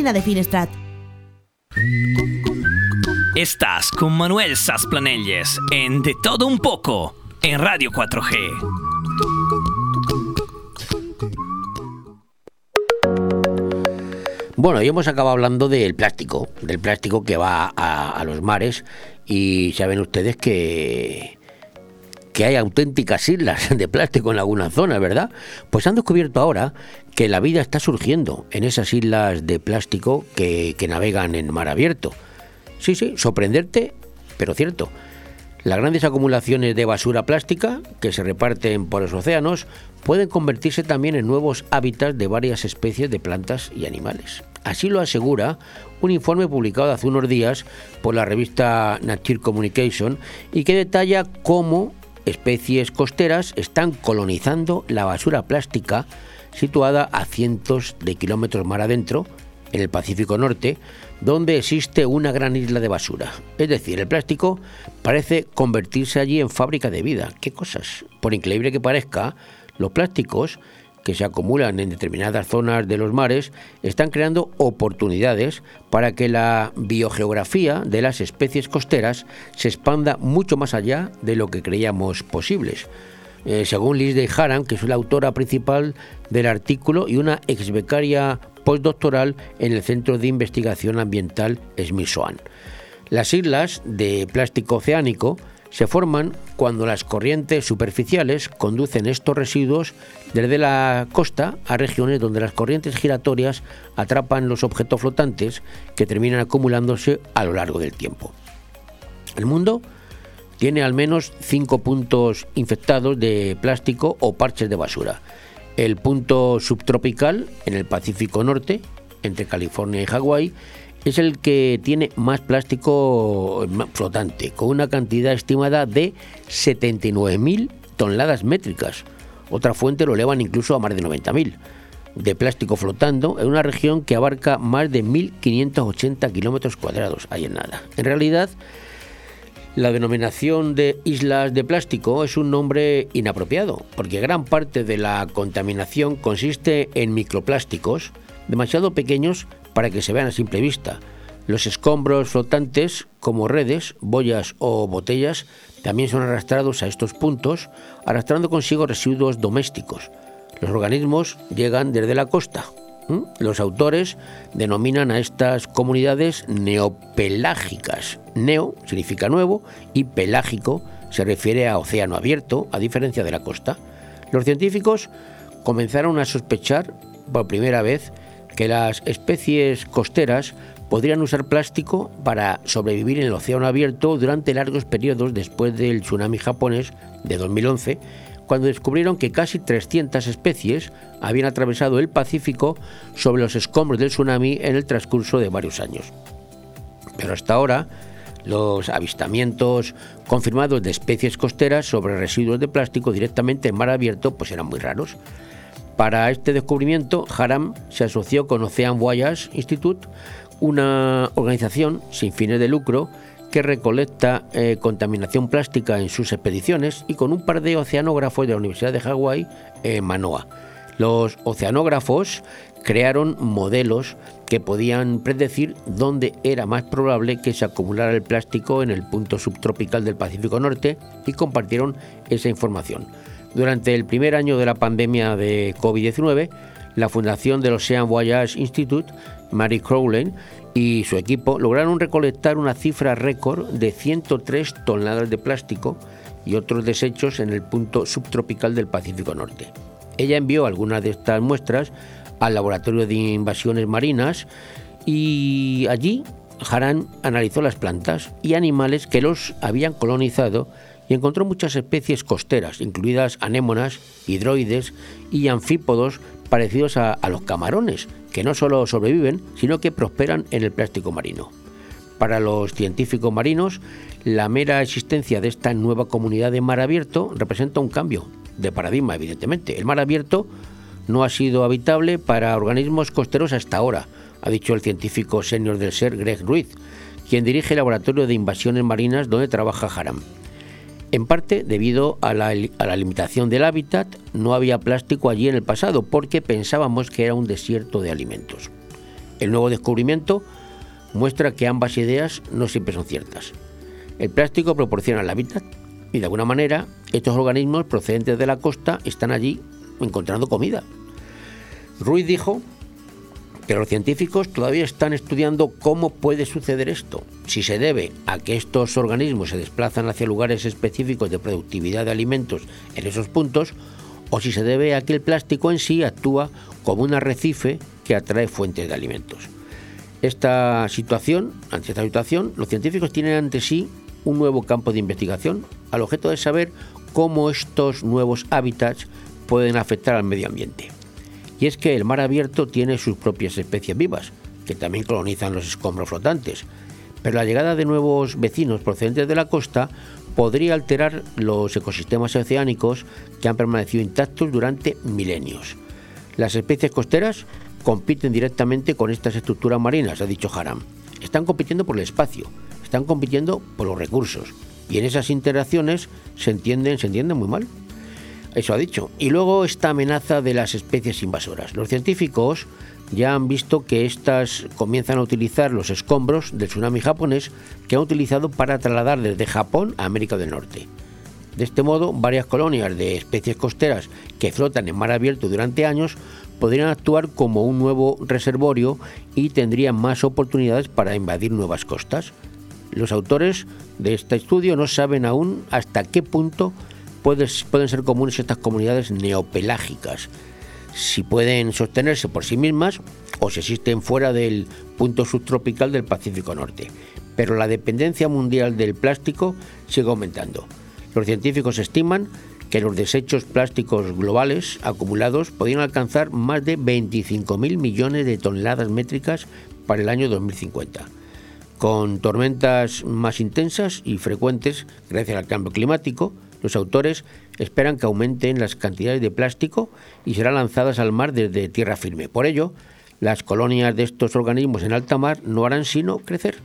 De Finestrat. Estás con Manuel Sasplanelles en De Todo Un Poco en Radio 4G. Bueno, y hemos acabado hablando del plástico, del plástico que va a, a los mares y saben ustedes que que hay auténticas islas de plástico en algunas zonas, ¿verdad? Pues han descubierto ahora que la vida está surgiendo en esas islas de plástico que, que navegan en mar abierto. Sí, sí, sorprenderte, pero cierto. Las grandes acumulaciones de basura plástica que se reparten por los océanos pueden convertirse también en nuevos hábitats de varias especies de plantas y animales. Así lo asegura un informe publicado hace unos días por la revista Nature Communication y que detalla cómo especies costeras están colonizando la basura plástica situada a cientos de kilómetros mar adentro, en el Pacífico Norte, donde existe una gran isla de basura. Es decir, el plástico parece convertirse allí en fábrica de vida. ¿Qué cosas? Por increíble que parezca, los plásticos que se acumulan en determinadas zonas de los mares están creando oportunidades para que la biogeografía de las especies costeras se expanda mucho más allá de lo que creíamos posibles. Eh, según Liz de Haran, que es la autora principal del artículo y una ex becaria postdoctoral en el Centro de Investigación Ambiental Smithsonian. Las islas de plástico oceánico se forman cuando las corrientes superficiales conducen estos residuos desde la costa a regiones donde las corrientes giratorias atrapan los objetos flotantes que terminan acumulándose a lo largo del tiempo. El mundo tiene al menos cinco puntos infectados de plástico o parches de basura. El punto subtropical en el Pacífico Norte, entre California y Hawái, es el que tiene más plástico flotante, con una cantidad estimada de 79.000 toneladas métricas. Otra fuente lo elevan incluso a más de 90.000 de plástico flotando en una región que abarca más de 1.580 kilómetros cuadrados. Ahí en nada. En realidad, la denominación de islas de plástico es un nombre inapropiado, porque gran parte de la contaminación consiste en microplásticos demasiado pequeños para que se vean a simple vista. Los escombros flotantes, como redes, boyas o botellas, también son arrastrados a estos puntos, arrastrando consigo residuos domésticos. Los organismos llegan desde la costa. Los autores denominan a estas comunidades neopelágicas. Neo significa nuevo y pelágico se refiere a océano abierto, a diferencia de la costa. Los científicos comenzaron a sospechar por primera vez que las especies costeras podrían usar plástico para sobrevivir en el océano abierto durante largos periodos después del tsunami japonés de 2011, cuando descubrieron que casi 300 especies habían atravesado el Pacífico sobre los escombros del tsunami en el transcurso de varios años. Pero hasta ahora, los avistamientos confirmados de especies costeras sobre residuos de plástico directamente en mar abierto pues eran muy raros. Para este descubrimiento, Haram se asoció con Ocean Voyage Institute, una organización sin fines de lucro que recolecta eh, contaminación plástica en sus expediciones y con un par de oceanógrafos de la Universidad de Hawái en Manoa. Los oceanógrafos crearon modelos que podían predecir dónde era más probable que se acumulara el plástico en el punto subtropical del Pacífico Norte y compartieron esa información. Durante el primer año de la pandemia de COVID-19, la fundación del Ocean Voyage Institute, Mary Crowley, y su equipo lograron recolectar una cifra récord de 103 toneladas de plástico y otros desechos en el punto subtropical del Pacífico Norte. Ella envió algunas de estas muestras al laboratorio de invasiones marinas y allí Haran analizó las plantas y animales que los habían colonizado y encontró muchas especies costeras, incluidas anémonas, hidroides y anfípodos parecidos a, a los camarones, que no solo sobreviven, sino que prosperan en el plástico marino. Para los científicos marinos, la mera existencia de esta nueva comunidad de mar abierto representa un cambio de paradigma, evidentemente. El mar abierto no ha sido habitable para organismos costeros hasta ahora, ha dicho el científico senior del SER, Greg Ruiz, quien dirige el laboratorio de invasiones marinas donde trabaja Haram. En parte debido a la, limitación del hábitat, no había plástico allí en el pasado porque pensábamos que era un desierto de alimentos. El nuevo descubrimiento muestra que ambas ideas no siempre son ciertas. El plástico proporciona el hábitat y de alguna manera estos organismos procedentes de la costa están allí encontrando comida. Ruiz dijo que los científicos todavía están estudiando cómo puede suceder esto, si se debe a que estos organismos se desplazan hacia lugares específicos de productividad de alimentos en esos puntos, o si se debe a que el plástico en sí actúa como un arrecife que atrae fuentes de alimentos. Esta situación, ante esta situación, los científicos tienen ante sí un nuevo campo de investigación al objeto de saber cómo estos nuevos hábitats pueden afectar al medio ambiente. Y es que el mar abierto tiene sus propias especies vivas, que también colonizan los escombros flotantes. Pero la llegada de nuevos vecinos procedentes de la costa podría alterar los ecosistemas oceánicos que han permanecido intactos durante milenios. Las especies costeras compiten directamente con estas estructuras marinas, ha dicho Haram. Están compitiendo por el espacio, están compitiendo por los recursos. Y en esas interacciones se entienden, se entienden muy mal. Eso ha dicho. Y luego esta amenaza de las especies invasoras. Los científicos ya han visto que estas comienzan a utilizar los escombros del tsunami japonés que han utilizado para trasladar desde Japón a América del Norte. De este modo, varias colonias de especies costeras que flotan en mar abierto durante años podrían actuar como un nuevo reservorio y tendrían más oportunidades para invadir nuevas costas. Los autores de este estudio no saben aún hasta qué punto pueden ser comunes estas comunidades neopelágicas, si pueden sostenerse por sí mismas o si existen fuera del punto subtropical del Pacífico Norte. Pero la dependencia mundial del plástico sigue aumentando. Los científicos estiman que los desechos plásticos globales acumulados podrían alcanzar más de 25.000 millones de toneladas métricas para el año 2050. Con tormentas más intensas y frecuentes gracias al cambio climático, los autores esperan que aumenten las cantidades de plástico y serán lanzadas al mar desde tierra firme. Por ello, las colonias de estos organismos en alta mar no harán sino crecer.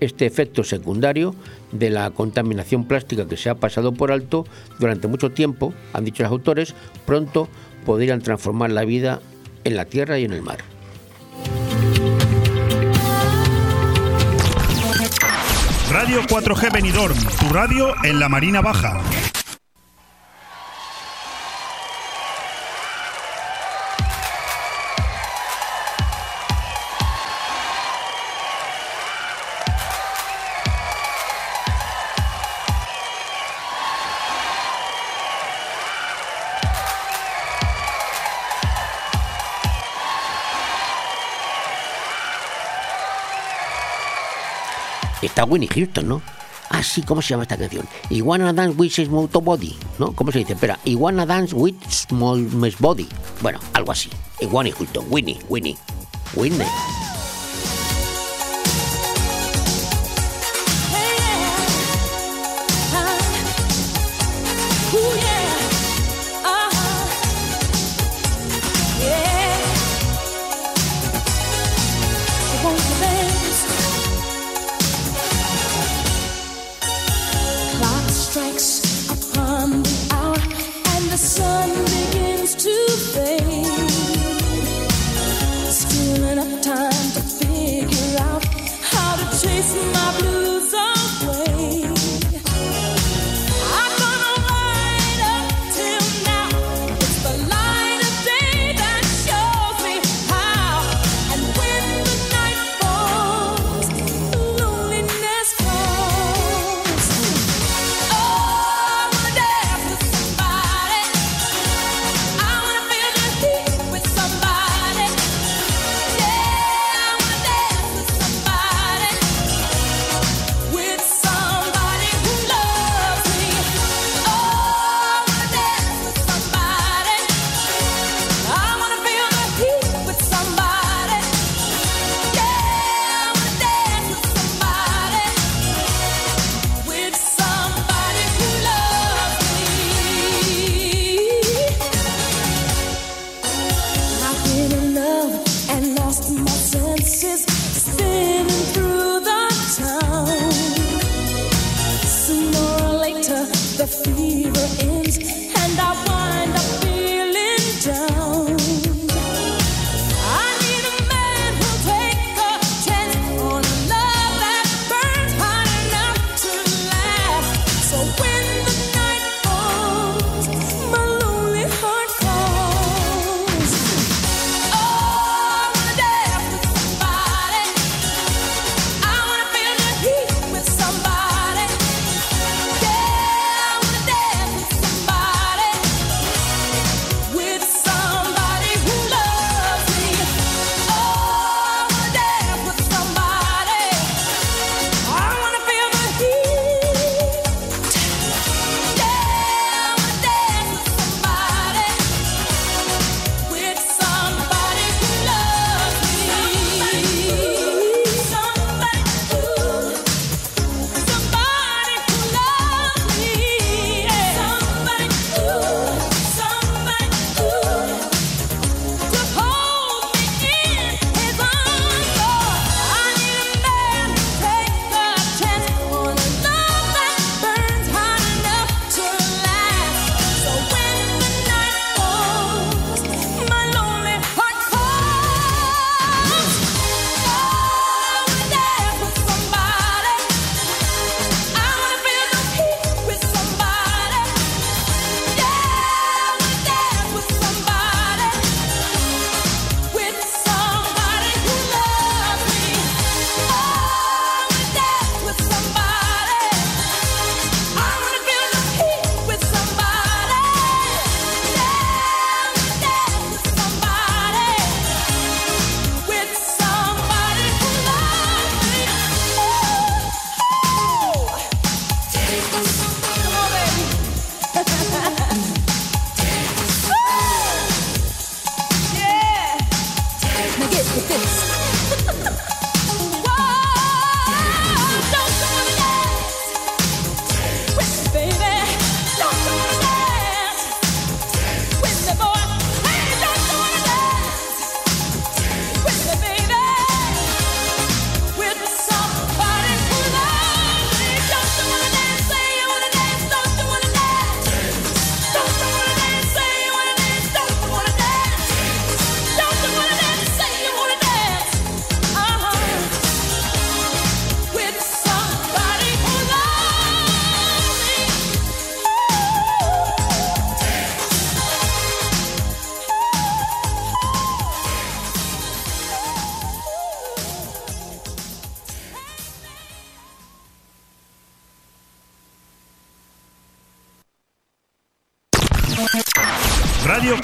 Este efecto secundario de la contaminación plástica que se ha pasado por alto durante mucho tiempo, han dicho los autores, pronto podrían transformar la vida en la tierra y en el mar. Radio 4G Benidorm, tu radio en la Marina Baja. Está Winnie Houston, ¿no? Ah, sí, ¿cómo se llama esta canción? Iguana Dance with Small Body, ¿no? ¿Cómo se dice? Espera, Iguana Dance with Small Body. Bueno, algo así. Iguana Houston, Winnie, Winnie, Winnie.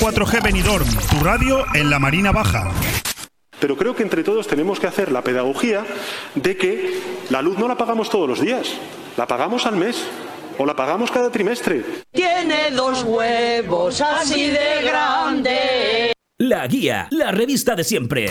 4G Benidorm, tu radio en la Marina Baja. Pero creo que entre todos tenemos que hacer la pedagogía de que la luz no la pagamos todos los días, la pagamos al mes o la pagamos cada trimestre. Tiene dos huevos así de grande. La Guía, la revista de siempre.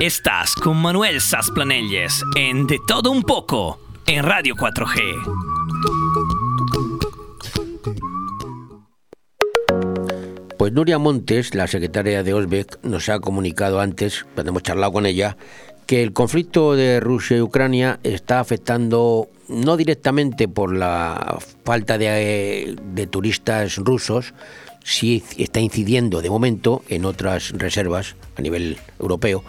Estás con Manuel Sasplanelles en De Todo Un Poco en Radio 4G. Pues Nuria Montes, la secretaria de Osbeck, nos ha comunicado antes, cuando hemos charlado con ella, que el conflicto de Rusia y Ucrania está afectando no directamente por la falta de, de turistas rusos, sí está incidiendo de momento en otras reservas a nivel europeo.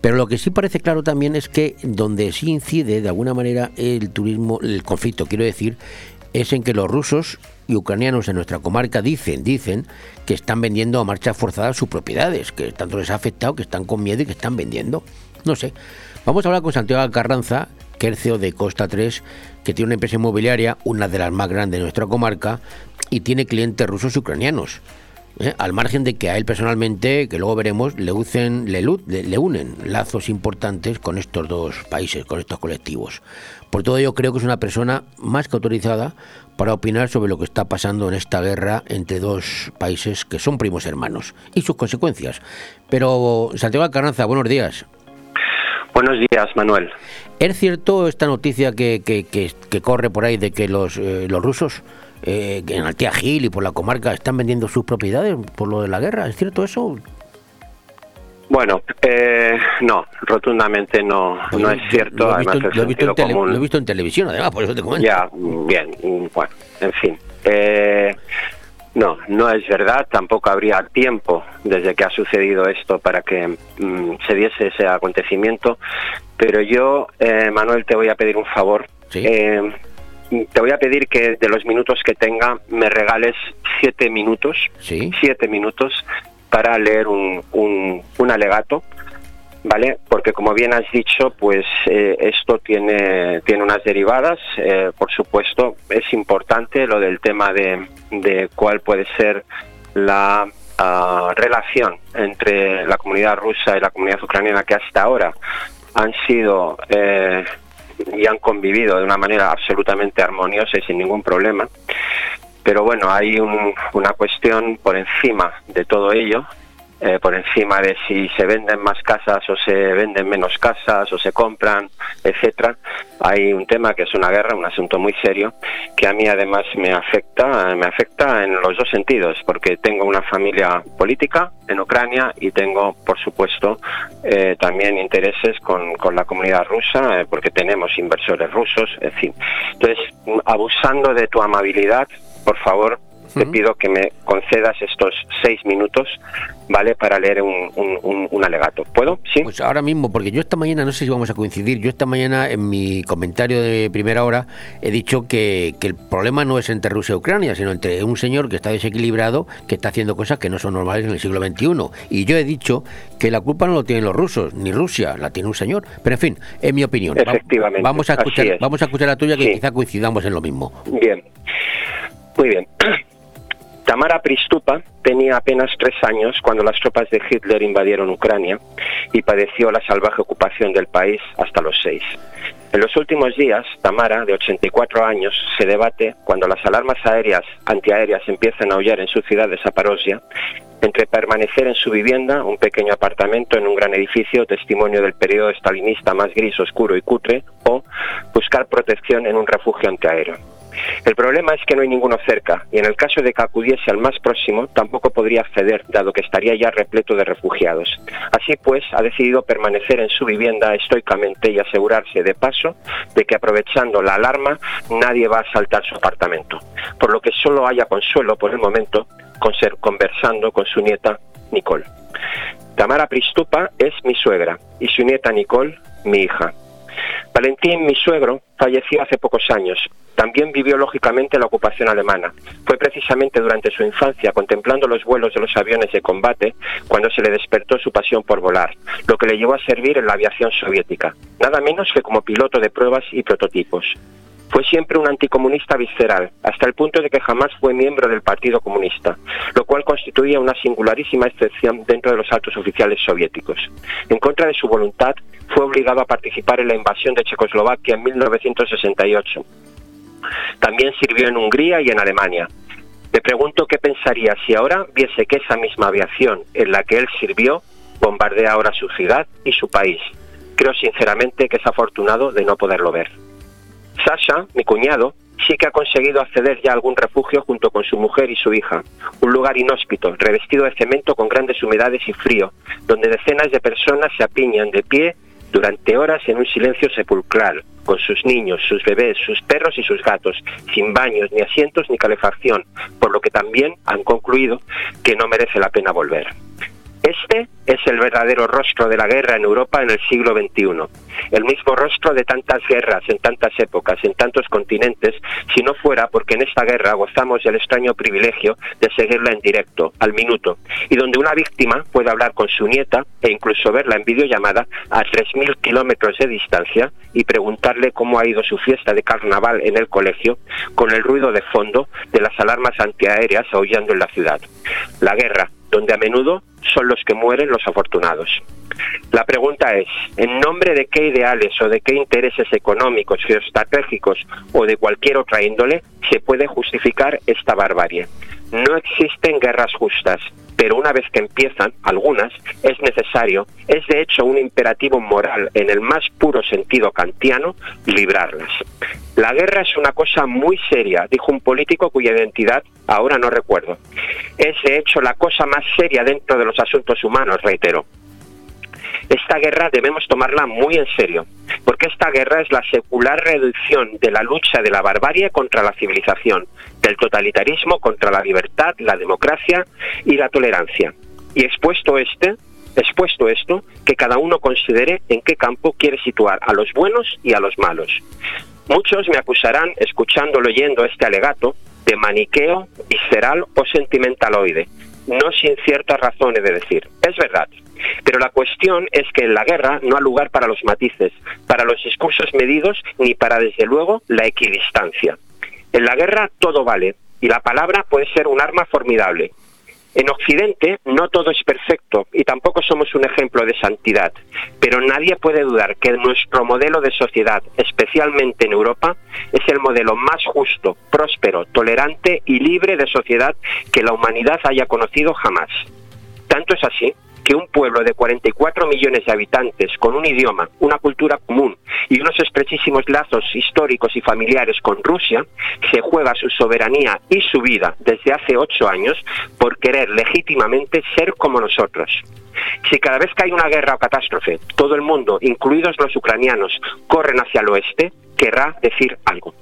Pero lo que sí parece claro también es que donde sí incide de alguna manera el turismo, el conflicto, quiero decir, es en que los rusos y ucranianos en nuestra comarca dicen, dicen que están vendiendo a marcha forzada sus propiedades, que tanto les ha afectado que están con miedo y que están vendiendo. No sé. Vamos a hablar con Santiago Carranza, que es CEO de Costa 3, que tiene una empresa inmobiliaria, una de las más grandes de nuestra comarca, y tiene clientes rusos y ucranianos. ¿eh? Al margen de que a él personalmente, que luego veremos, le, usen, le, le- unen lazos importantes con estos dos países, con estos colectivos. Por todo ello, creo que es una persona más que autorizada para opinar sobre lo que está pasando en esta guerra entre dos países que son primos hermanos y sus consecuencias. Pero, Santiago Carranza, buenos días. Buenos días, Manuel. ¿Es cierto esta noticia que, que- que- que corre por ahí de que los, eh, los rusos eh, en Altea Gil y por la comarca están vendiendo sus propiedades por lo de la guerra? ¿Es cierto eso? Bueno, eh, no, rotundamente no, no es cierto. Lo he visto, el lo he visto en sentido tele- común- lo he visto en televisión, además, por eso te comento. Ya, bien, bueno, en fin. Eh, no, no es verdad, tampoco habría tiempo desde que ha sucedido esto para que mm, se diese ese acontecimiento, pero yo, eh, Manuel, te voy a pedir un favor. Eh, te voy a pedir que de los minutos que tenga me regales siete minutos, siete minutos para leer un, un, un alegato ¿vale? Porque como bien has dicho, pues eh, esto tiene, tiene unas derivadas. Eh, por supuesto, es importante lo del tema de, de cuál puede ser la ah, relación entre la comunidad rusa y la comunidad ucraniana que hasta ahora han sido eh, y han convivido de una manera absolutamente armoniosa y sin ningún problema. Pero bueno, hay un- una cuestión por encima de todo ello, eh, por encima de si se venden más casas o se venden menos casas o se compran, etcétera. Hay un tema que es una guerra, un asunto muy serio, que a mí además me afecta, me afecta en los dos sentidos, porque tengo una familia política en Ucrania y tengo, por supuesto, eh, también intereses con, con la comunidad rusa, eh, porque tenemos inversores rusos, en fin. Entonces, abusando de tu amabilidad, por favor, te pido que me concedas estos seis minutos, ¿vale? Para leer un, un- un- un alegato. ¿Puedo? Sí. Pues ahora mismo, porque yo esta mañana, no sé si vamos a coincidir, yo esta mañana en mi comentario de primera hora he dicho que, que el problema no es entre Rusia y Ucrania, sino entre un señor que está desequilibrado, que está haciendo cosas que no son normales en el siglo XXI. Y yo he dicho que la culpa no lo tienen los rusos, ni Rusia, la tiene un señor. Pero en fin, es mi opinión. Va- Efectivamente, Vamos a escuchar, es. vamos a escuchar la tuya, que Sí. quizá coincidamos en lo mismo. Bien. Muy bien. [clears throat] Tamara Pristupa tenía apenas tres años cuando las tropas de Hitler invadieron Ucrania y padeció la salvaje ocupación del país hasta los seis. En los últimos días, Tamara, de 84 años, se debate cuando las alarmas aéreas antiaéreas empiezan a aullar en su ciudad de Zaporozhia entre permanecer en su vivienda, un pequeño apartamento en un gran edificio, testimonio del periodo estalinista más gris, oscuro y cutre, o buscar protección en un refugio antiaéreo. El problema es que no hay ninguno cerca y en el caso de que acudiese al más próximo tampoco podría acceder dado que estaría ya repleto de refugiados. Así pues, ha decidido permanecer en su vivienda estoicamente y asegurarse de paso de que aprovechando la alarma nadie va a asaltar su apartamento. Por lo que solo haya consuelo por el momento con ser conversando con su nieta Nicole. Tamara Pristupa es mi suegra y su nieta Nicole mi hija. Valentín, mi suegro, falleció hace pocos años. También vivió lógicamente la ocupación alemana. Fue precisamente durante su infancia, contemplando los vuelos de los aviones de combate, cuando se le despertó su pasión por volar, lo que le llevó a servir en la aviación soviética, nada menos que como piloto de pruebas y prototipos. Fue siempre un anticomunista visceral, hasta el punto de que jamás fue miembro del Partido Comunista, lo cual constituía una singularísima excepción dentro de los altos oficiales soviéticos. En contra de su voluntad, fue obligado a participar en la invasión de Checoslovaquia en 1968. También sirvió en Hungría y en Alemania. Me pregunto qué pensaría si ahora viese que esa misma aviación en la que él sirvió bombardea ahora su ciudad y su país. Creo sinceramente que es afortunado de no poderlo ver. Sasha, mi cuñado, sí que ha conseguido acceder ya a algún refugio junto con su mujer y su hija. Un lugar inhóspito, revestido de cemento con grandes humedades y frío, donde decenas de personas se apiñan de pie durante horas en un silencio sepulcral, con sus niños, sus bebés, sus perros y sus gatos, sin baños, ni asientos, ni calefacción, por lo que también han concluido que no merece la pena volver. Este es el verdadero rostro de la guerra en Europa en el siglo XXI. El mismo rostro de tantas guerras en tantas épocas, en tantos continentes, si no fuera porque en esta guerra gozamos del extraño privilegio de seguirla en directo, al minuto, y donde una víctima puede hablar con su nieta e incluso verla en videollamada a 3.000 kilómetros de distancia y preguntarle cómo ha ido su fiesta de carnaval en el colegio, con el ruido de fondo de las alarmas antiaéreas aullando en la ciudad. La guerra, donde a menudo son los que mueren los afortunados. La pregunta es, ¿en nombre de qué ideales o de qué intereses económicos, geoestratégicos o de cualquier otra índole se puede justificar esta barbarie? No existen guerras justas, pero una vez que empiezan, algunas, es necesario, es de hecho un imperativo moral en el más puro sentido kantiano, librarlas. La guerra es una cosa muy seria, dijo un político cuya identidad ahora no recuerdo. Es de hecho la cosa más seria dentro de los asuntos humanos, reitero. Esta guerra debemos tomarla muy en serio, porque esta guerra es la secular reducción de la lucha de la barbarie contra la civilización, del totalitarismo contra la libertad, la democracia y la tolerancia. Y expuesto este, expuesto esto, que cada uno considere en qué campo quiere situar a los buenos y a los malos. Muchos me acusarán, escuchando oyendo este alegato, de maniqueo, visceral o sentimentaloide, no sin ciertas razones de decir. Es verdad, pero la cuestión es que en la guerra no hay lugar para los matices, para los discursos medidos, ni para, desde luego, la equidistancia. En la guerra todo vale, y la palabra puede ser un arma formidable. En Occidente no todo es perfecto y tampoco somos un ejemplo de santidad, pero nadie puede dudar que nuestro modelo de sociedad, especialmente en Europa, es el modelo más justo, próspero, tolerante y libre de sociedad que la humanidad haya conocido jamás. Tanto es así que un pueblo de 44 millones de habitantes, con un idioma, una cultura común y unos estrechísimos lazos históricos y familiares con Rusia, se juega su soberanía y su vida desde hace ocho años por querer legítimamente ser como nosotros. Si cada vez que hay una guerra o catástrofe, todo el mundo, incluidos los ucranianos, corren hacia el oeste, querrá decir algo.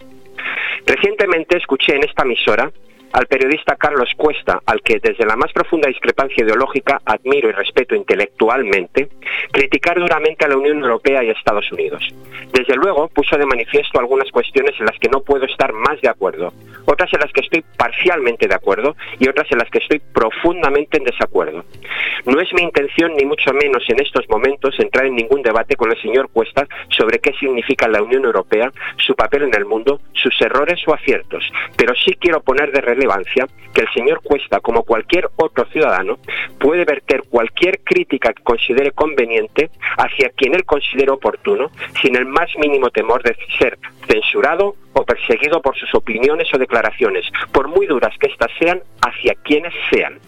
Recientemente escuché en esta emisora al periodista Carlos Cuesta, al que desde la más profunda discrepancia ideológica admiro y respeto intelectualmente, criticar duramente a la Unión Europea y a Estados Unidos. Desde luego puso de manifiesto algunas cuestiones en las que no puedo estar más de acuerdo, otras en las que estoy parcialmente de acuerdo y otras en las que estoy profundamente en desacuerdo. No es mi intención, ni mucho menos en estos momentos, entrar en ningún debate con el señor Cuesta sobre qué significa la Unión Europea, su papel en el mundo, sus errores o aciertos, pero sí quiero poner de relevancia que el señor Cuesta, como cualquier otro ciudadano, puede verter cualquier crítica que considere conveniente hacia quien él considere oportuno, sin el más mínimo temor de ser censurado o perseguido por sus opiniones o declaraciones, por muy duras que éstas sean, hacia quienes sean.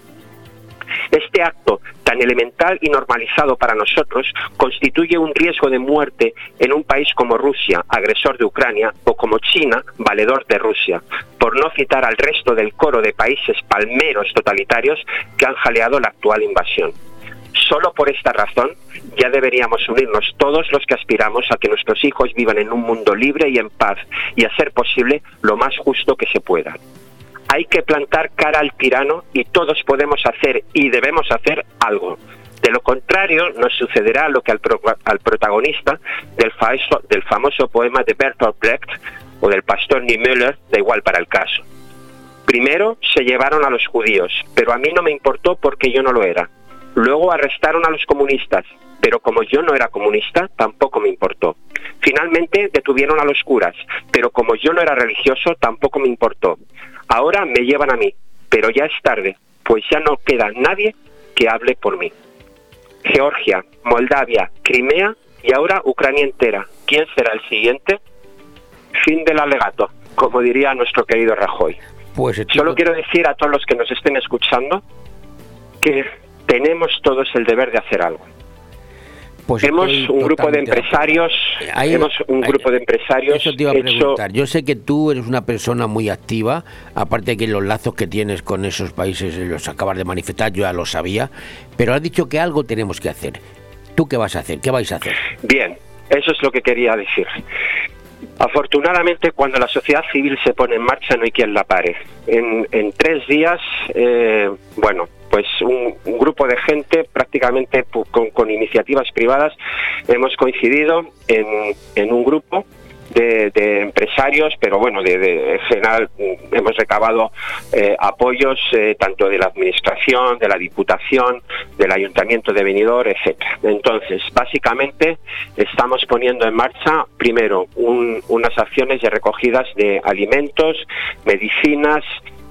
Este acto tan elemental y normalizado para nosotros constituye un riesgo de muerte en un país como Rusia, agresor de Ucrania, o como China, valedor de Rusia, por no citar al resto del coro de países palmeros totalitarios que han jaleado la actual invasión. Solo por esta razón ya deberíamos unirnos todos los que aspiramos a que nuestros hijos vivan en un mundo libre y en paz y a ser posible lo más justo que se pueda hay que plantar cara al tirano y todos podemos hacer y debemos hacer algo. De lo contrario, nos sucederá lo que al, pro- al protagonista del, del famoso poema de Bertolt Brecht o del pastor Niemöller, da igual para el caso. Primero se llevaron a los judíos, pero a mí no me importó porque yo no lo era. Luego arrestaron a los comunistas, pero como yo no era comunista, tampoco me importó. Finalmente detuvieron a los curas, pero como yo no era religioso, tampoco me importó. Ahora me llevan a mí, pero ya es tarde, pues ya no queda nadie que hable por mí. Georgia, Moldavia, Crimea y ahora Ucrania entera. ¿Quién será el siguiente? Fin del alegato, como diría nuestro querido Rajoy. Pues Solo quiero decir a todos los que nos estén escuchando que tenemos todos el deber de hacer algo. Pues hemos un grupo de empresarios, Ahí- hemos un ahí- grupo de empresarios Eso te iba a hecho preguntar. Yo sé que tú eres una persona muy activa, aparte de que los lazos que tienes con esos países los acabas de manifestar, yo ya lo sabía, pero has dicho que algo tenemos que hacer. ¿Tú qué vas a hacer? ¿Qué vais a hacer? Bien, eso es lo que quería decir. Afortunadamente, cuando la sociedad civil se pone en marcha, no hay quien la pare. En, en tres días, eh, bueno, pues un, grupo de gente, prácticamente con, iniciativas privadas, hemos coincidido en, un grupo de, empresarios, pero bueno, de, de- en general mm, hemos recabado eh, apoyos eh, tanto de la administración, de la diputación, del ayuntamiento de Benidorm, etcétera. Entonces, básicamente estamos poniendo en marcha primero un- unas acciones de recogidas de alimentos, medicinas,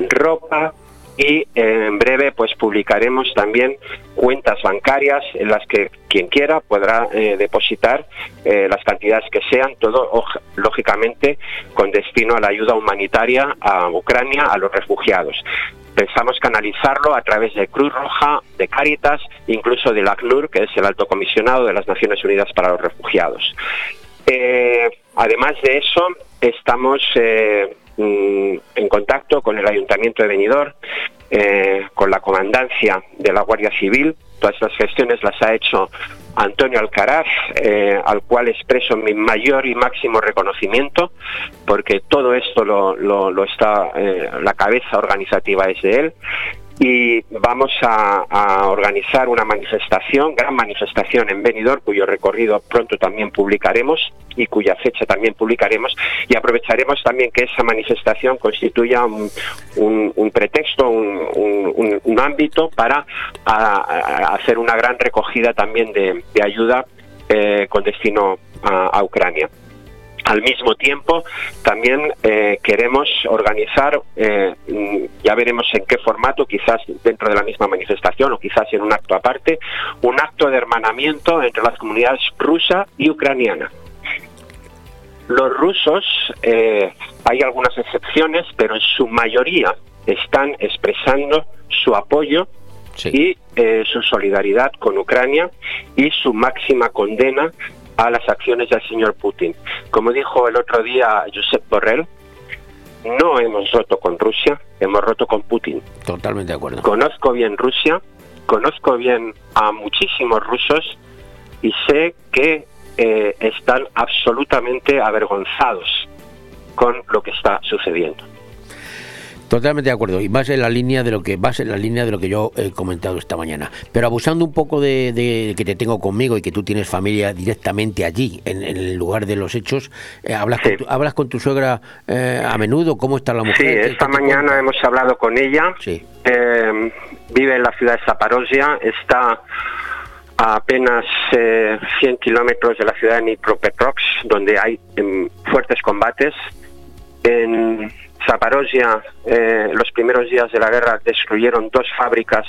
ropa y eh, en breve pues publicaremos también cuentas bancarias en las que quien quiera podrá eh, depositar eh, las cantidades que sean, todo lógicamente con destino a la ayuda humanitaria a Ucrania, a los refugiados. Pensamos canalizarlo a través de Cruz Roja, de Cáritas, incluso del ACNUR, que es el alto comisionado de las Naciones Unidas para los Refugiados. Además de eso, estamos mm, en contacto con el Ayuntamiento de Benidorm, eh, con la Comandancia de la Guardia Civil. Todas estas gestiones las ha hecho Antonio Alcaraz, eh, al cual expreso mi mayor y máximo reconocimiento, porque todo esto lo, está, eh, la cabeza organizativa es de él y vamos a, organizar una manifestación, gran manifestación en Benidorm, cuyo recorrido pronto también publicaremos y cuya fecha también publicaremos y aprovecharemos también que esa manifestación constituya un, pretexto, un, ámbito para hacer una gran recogida también de, ayuda eh, con destino a Ucrania. Al mismo tiempo, también eh, queremos organizar, eh, mm, ya veremos en qué formato, quizás dentro de la misma manifestación o quizás en un acto aparte, un acto de hermanamiento entre las comunidades rusa y ucraniana. Los rusos, eh, hay algunas excepciones, pero en su mayoría están expresando su apoyo y eh, su solidaridad con Ucrania y su máxima condena a las acciones del señor Putin. Como dijo el otro día Josep Borrell, no hemos roto con Rusia, hemos roto con Putin. Totalmente de acuerdo. Conozco bien Rusia, conozco bien a muchísimos rusos y sé que eh, están absolutamente avergonzados con lo que está sucediendo. Totalmente de acuerdo y vas en la línea de lo que vas en la línea de lo que yo he comentado esta mañana. Pero abusando un poco de, de que te tengo conmigo y que tú tienes familia directamente allí, en, en el lugar de los hechos, eh, hablas con tu, hablas con tu suegra eh, a menudo. ¿Cómo está la mujer? Sí, ¿Qué- esta qué mañana hemos hablado con ella. Eh, vive en la ciudad de Zaporozhia, está a apenas eh, 100 kilómetros de la ciudad de Dnipropetrovsk, donde hay em, fuertes combates. En Zaporozhia, eh, los primeros días de la guerra destruyeron dos fábricas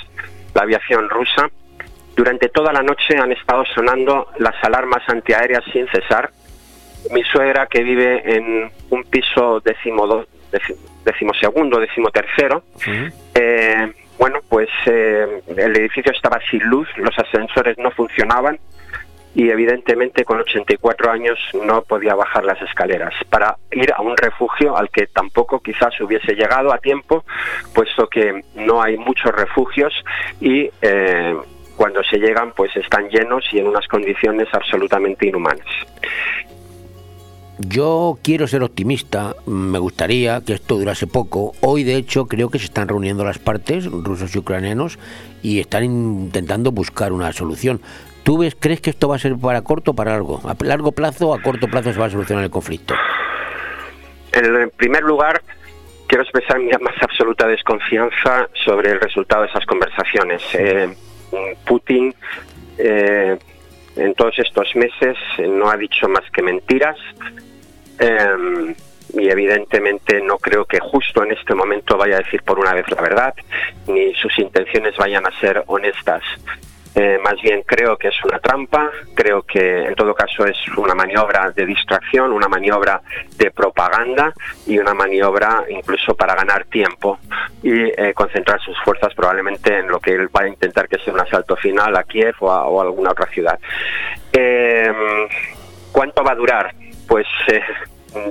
de aviación rusa. Durante toda la noche han estado sonando las alarmas antiaéreas sin cesar. Mi suegra, que vive en un piso decimodo- decimosegundo, decimotercero, eh, bueno, pues eh, el edificio estaba sin luz, los ascensores no funcionaban y evidentemente con 84 años no podía bajar las escaleras para ir a un refugio al que tampoco quizás hubiese llegado a tiempo, puesto que no hay muchos refugios y eh, cuando se llegan pues están llenos y en unas condiciones absolutamente inhumanas. Yo quiero ser optimista, me gustaría que esto durase poco. Hoy, de hecho, creo que se están reuniendo las partes, rusos y ucranianos, y están intentando buscar una solución. ¿Tú ves, crees que esto va a ser para corto o para largo? ¿A largo plazo o a corto plazo se va a solucionar el conflicto? En primer lugar, quiero expresar mi más absoluta desconfianza sobre el resultado de esas conversaciones. Eh, Putin, eh, en todos estos meses, eh, no ha dicho más que mentiras. eh, y evidentemente no creo que justo en este momento vaya a decir por una vez la verdad, ni sus intenciones vayan a ser honestas. Eh, más bien creo que es una trampa, creo que en todo caso es una maniobra de distracción, una maniobra de propaganda y una maniobra incluso para ganar tiempo y eh, concentrar sus fuerzas probablemente en lo que él va a intentar que sea un asalto final a Kiev o a, o a alguna otra ciudad. Eh, ¿Cuánto va a durar? Pues eh,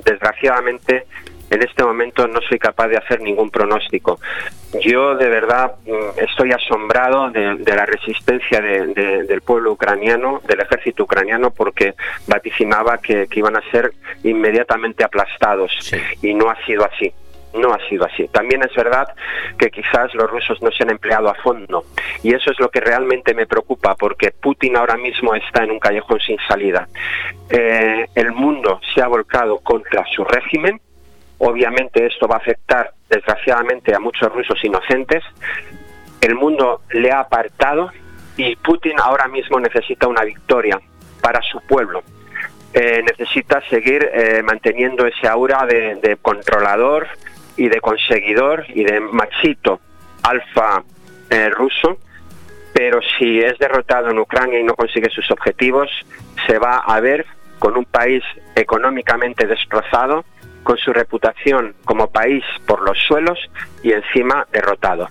desgraciadamente en este momento no soy capaz de hacer ningún pronóstico. Yo de verdad mm, estoy asombrado de, de la resistencia de- de- del pueblo ucraniano, del ejército ucraniano, porque vaticinaba que, que iban a ser inmediatamente aplastados y no ha sido así. No ha sido así. También es verdad que quizás los rusos no se han empleado a fondo y eso es lo que realmente me preocupa porque Putin ahora mismo está en un callejón sin salida. Eh, el mundo se ha volcado contra su régimen, Obviamente esto va a afectar desgraciadamente a muchos rusos inocentes. El mundo le ha apartado y Putin ahora mismo necesita una victoria para su pueblo. Eh, necesita seguir eh, manteniendo ese aura de, controlador y de conseguidor y de machito alfa eh, ruso pero si es derrotado en Ucrania y no consigue sus objetivos, se va a ver con un país económicamente destrozado, con su reputación como país por los suelos y encima derrotado.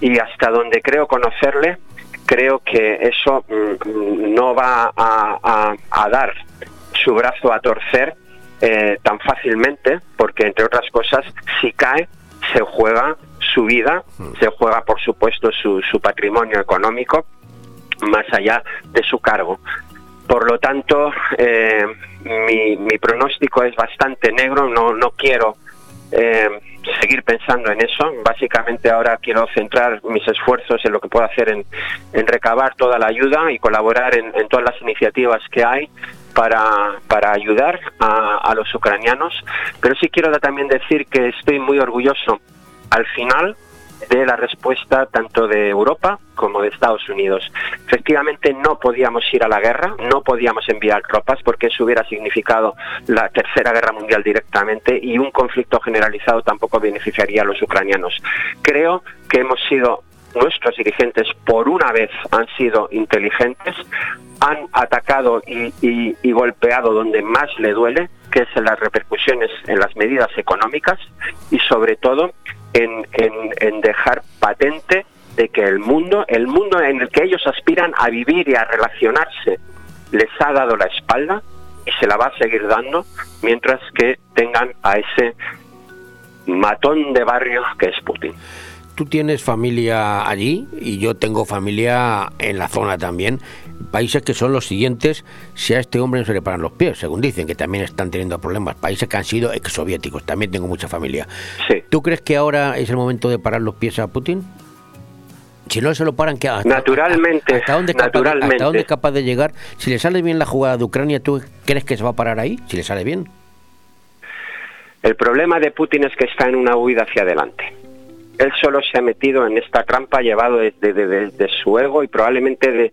Y hasta donde creo conocerle, creo que eso mm, no va a, a- a dar su brazo a torcer eh, tan fácilmente, porque entre otras cosas, si cae, se juega su vida, se juega por supuesto su, su patrimonio económico, más allá de su cargo. Por lo tanto, eh, mi, pronóstico es bastante negro, no, quiero eh, seguir pensando en eso. Básicamente ahora quiero centrar mis esfuerzos en lo que puedo hacer en, recabar toda la ayuda y colaborar en, todas las iniciativas que hay para, ayudar a los ucranianos. Pero sí quiero también decir que estoy muy orgulloso al final de la respuesta tanto de Europa como de Estados Unidos. Efectivamente no podíamos ir a la guerra, no podíamos enviar tropas porque eso hubiera significado la tercera guerra mundial directamente y un conflicto generalizado tampoco beneficiaría a los ucranianos. Creo que hemos sido nuestros dirigentes por una vez han sido inteligentes, han atacado y, y- y golpeado donde más le duele, que es en las repercusiones en las medidas económicas y sobre todo en, dejar patente de que el mundo, el mundo en el que ellos aspiran a vivir y a relacionarse, les ha dado la espalda y se la va a seguir dando mientras que tengan a ese matón de barrio que es Putin. Tú tienes familia allí y yo tengo familia en la zona también. Países que son los siguientes si a este hombre no se le paran los pies, según dicen, que también están teniendo problemas. Países que han sido exsoviéticos, también tengo mucha familia. ¿Tú crees que ahora es el momento de parar los pies a Putin? Si no se lo paran, ¿qué hasta, Naturalmente, ¿hasta dónde, de- naturalmente. ¿hasta dónde es capaz de llegar? Si le sale bien la jugada de Ucrania, ¿tú crees que se va a parar ahí? Si le sale bien. El problema de Putin es que está en una huida hacia adelante. Él solo se ha metido en esta trampa llevado de, su ego y probablemente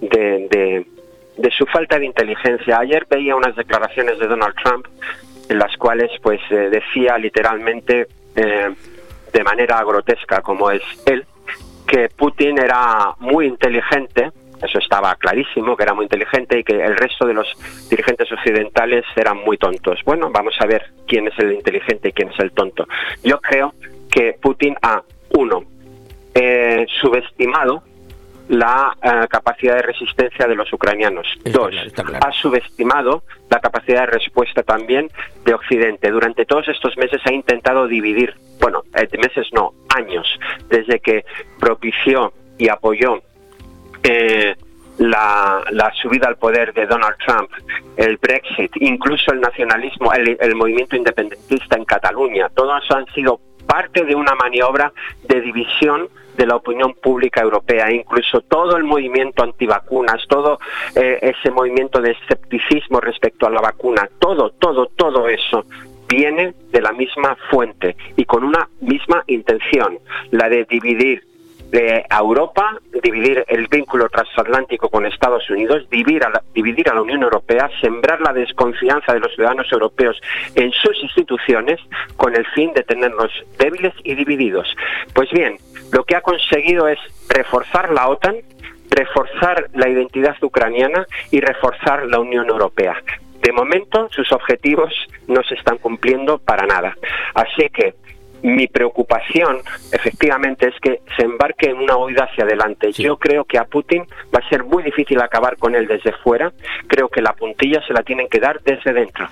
de su falta de inteligencia. Ayer veía unas declaraciones de Donald Trump en las cuales pues eh, decía literalmente eh, de manera grotesca como es él que Putin era muy inteligente eso estaba clarísimo, que era muy inteligente y que el resto de los dirigentes occidentales eran muy tontos. Bueno, vamos a ver quién es el inteligente y quién es el tonto. Yo creo que Putin ha, uno, eh, subestimado la eh, capacidad de resistencia de los ucranianos. Dos, ha subestimado la capacidad de respuesta también de Occidente. Durante todos estos meses ha intentado dividir, bueno, eh, meses no, años, desde que propició y apoyó eh, la, la subida al poder de Donald Trump, el Brexit, incluso el nacionalismo, el, el movimiento independentista en Cataluña, todos han sido parte de una maniobra de división de la opinión pública europea, incluso todo el movimiento antivacunas, todo eh, ese movimiento de escepticismo respecto a la vacuna, todo, todo, todo eso viene de la misma fuente y con una misma intención, la de dividir a Europa, dividir el vínculo transatlántico con Estados Unidos, dividir a, la, dividir a la Unión Europea, sembrar la desconfianza de los ciudadanos europeos en sus instituciones con el fin de tenerlos débiles y divididos. Pues bien, lo que ha conseguido es reforzar la OTAN, reforzar la identidad ucraniana y reforzar la Unión Europea. De momento, sus objetivos no se están cumpliendo para nada. Así que mi preocupación, efectivamente, es que se embarque en una huida hacia adelante. Yo creo que a Putin va a ser muy difícil acabar con él desde fuera. Creo que la puntilla se la tienen que dar desde dentro.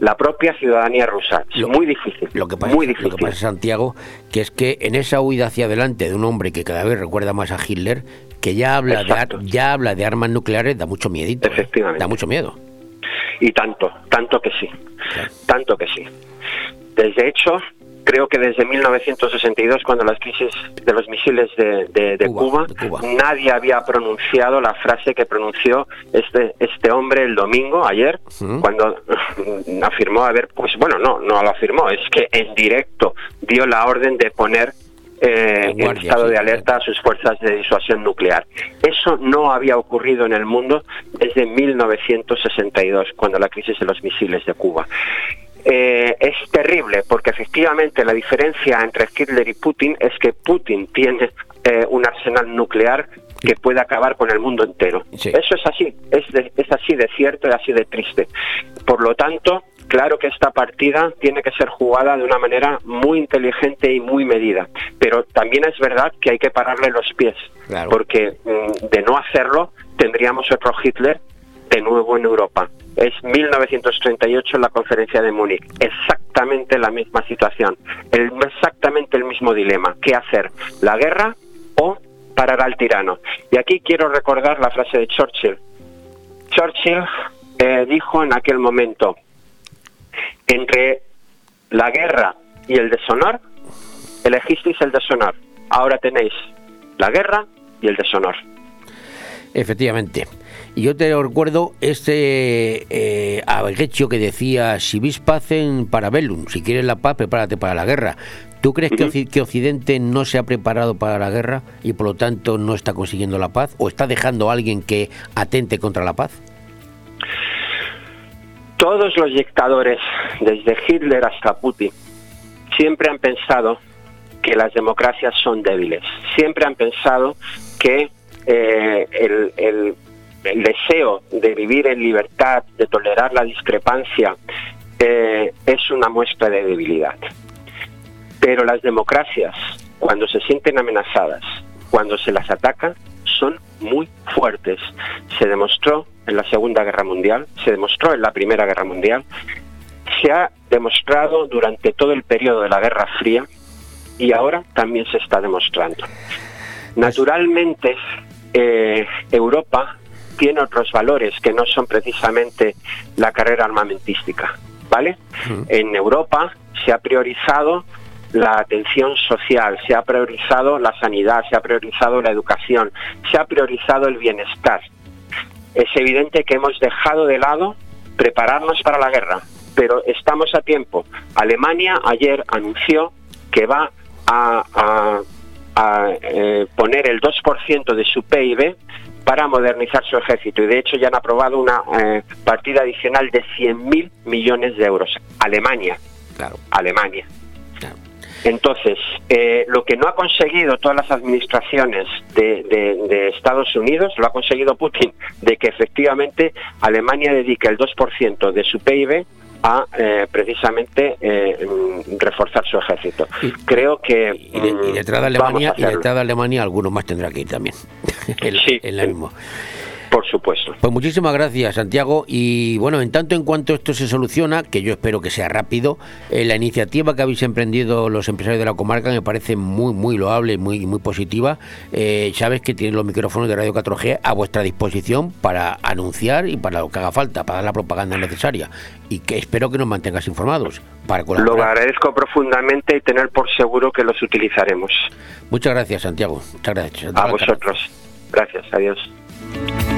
La propia ciudadanía rusa. Es muy difícil. Lo que pasa, muy Lo difícil. que pasa, Santiago, que es que en esa huida hacia adelante de un hombre que cada vez recuerda más a Hitler, que ya habla, de, ya habla de armas nucleares, da mucho miedito. ¿eh? Da mucho miedo. Y tanto, tanto que sí. Tanto que sí. Desde hecho, creo que desde 1962, cuando las crisis de los misiles de, de- de Cuba, nadie había pronunciado la frase que pronunció este, este hombre el domingo, ayer, cuando [laughs] afirmó haber, pues bueno, no, no lo afirmó, es que en directo dio la orden de poner eh, en estado de alerta a sus fuerzas de disuasión nuclear. Eso no había ocurrido en el mundo desde 1962, cuando la crisis de los misiles de Cuba. Eh, es terrible porque efectivamente la diferencia entre Hitler y Putin es que Putin tiene eh, un arsenal nuclear que puede acabar con el mundo entero. Eso es así, es, de- es así de cierto y así de triste. Por lo tanto, claro que esta partida tiene que ser jugada de una manera muy inteligente y muy medida. Pero también es verdad que hay que pararle los pies, porque mm, de no hacerlo tendríamos otro Hitler de nuevo en Europa. Es 1938 en la conferencia de Múnich. Exactamente la misma situación. Exactamente el mismo dilema. ¿Qué hacer? ¿La guerra o parar al tirano? Y aquí quiero recordar la frase de Churchill. Churchill eh, dijo en aquel momento, entre la guerra y el deshonor, elegisteis el deshonor. Ahora tenéis la guerra y el deshonor. Efectivamente. Yo te recuerdo este eh, que decía, si vis pacem para bellum, si quieres la paz, prepárate para la guerra. ¿Tú crees que, Occi- que Occidente no se ha preparado para la guerra y por lo tanto no está consiguiendo la paz? ¿O está dejando a alguien que atente contra la paz? Todos los dictadores, desde Hitler hasta Putin, siempre han pensado que las democracias son débiles. Siempre han pensado que eh, el, el- el deseo de vivir en libertad, de tolerar la discrepancia, eh, es una muestra de debilidad. Pero las democracias, cuando se sienten amenazadas, cuando se las ataca, son muy fuertes. Se demostró en la Segunda Guerra Mundial, se demostró en la Primera Guerra Mundial, se ha demostrado durante todo el periodo de la Guerra Fría y ahora también se está demostrando. Naturalmente, eh, Europa tiene otros valores que no son precisamente la carrera armamentística, ¿vale? En Europa se ha priorizado la atención social, se ha priorizado la sanidad, se ha priorizado la educación, se ha priorizado el bienestar. Es evidente que hemos dejado de lado prepararnos para la guerra, pero estamos a tiempo. Alemania ayer anunció que va a, a- a, eh, poner el 2% de su PIB para modernizar su ejército y de hecho ya han aprobado una eh, partida adicional de 100.000 millones de euros. Alemania. Claro. Alemania. Entonces, eh, lo que no ha conseguido todas las administraciones de, de- de Estados Unidos, lo ha conseguido Putin, de que efectivamente Alemania dedique el 2% de su PIB a eh, precisamente eh, mm, reforzar su ejército. Creo que Y, de- y mm, detrás de Alemania, y detrás de Alemania alguno más tendrá que ir también. en, en la misma. Por supuesto. Pues muchísimas gracias, Santiago. Y bueno, en tanto en cuanto esto se soluciona, que yo espero que sea rápido, eh, la iniciativa que habéis emprendido los empresarios de la comarca me parece muy, muy loable, muy, muy positiva. Eh, sabes que tienen los micrófonos de Radio 4G a vuestra disposición para anunciar y para lo que haga falta, para dar la propaganda necesaria. Y que espero que nos mantengas informados para Lo colaborar. agradezco profundamente y tener por seguro que los utilizaremos. Muchas gracias, Santiago. Muchas gracias. A vosotros. Gracias. Adiós.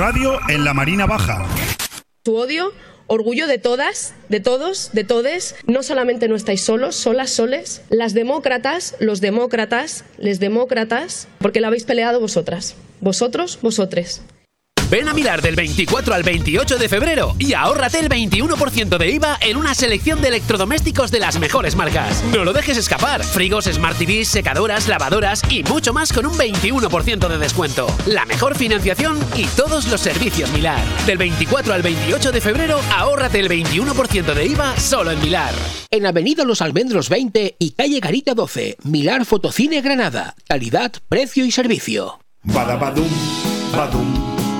Radio en la Marina Baja. Tu odio, orgullo de todas, de todos, de todes. No solamente no estáis solos, solas, soles. Las demócratas, los demócratas, les demócratas, porque la habéis peleado vosotras. Vosotros, vosotres. Ven a Milar del 24 al 28 de febrero y ahórrate el 21% de IVA en una selección de electrodomésticos de las mejores marcas. No lo dejes escapar. Frigos, Smart TVs, secadoras, lavadoras y mucho más con un 21% de descuento. La mejor financiación y todos los servicios Milar. Del 24 al 28 de febrero, ahórrate el 21% de IVA solo en Milar. En Avenida Los Almendros 20 y Calle Garita 12, Milar Fotocine Granada. Calidad, precio y servicio. Badabadum, badum,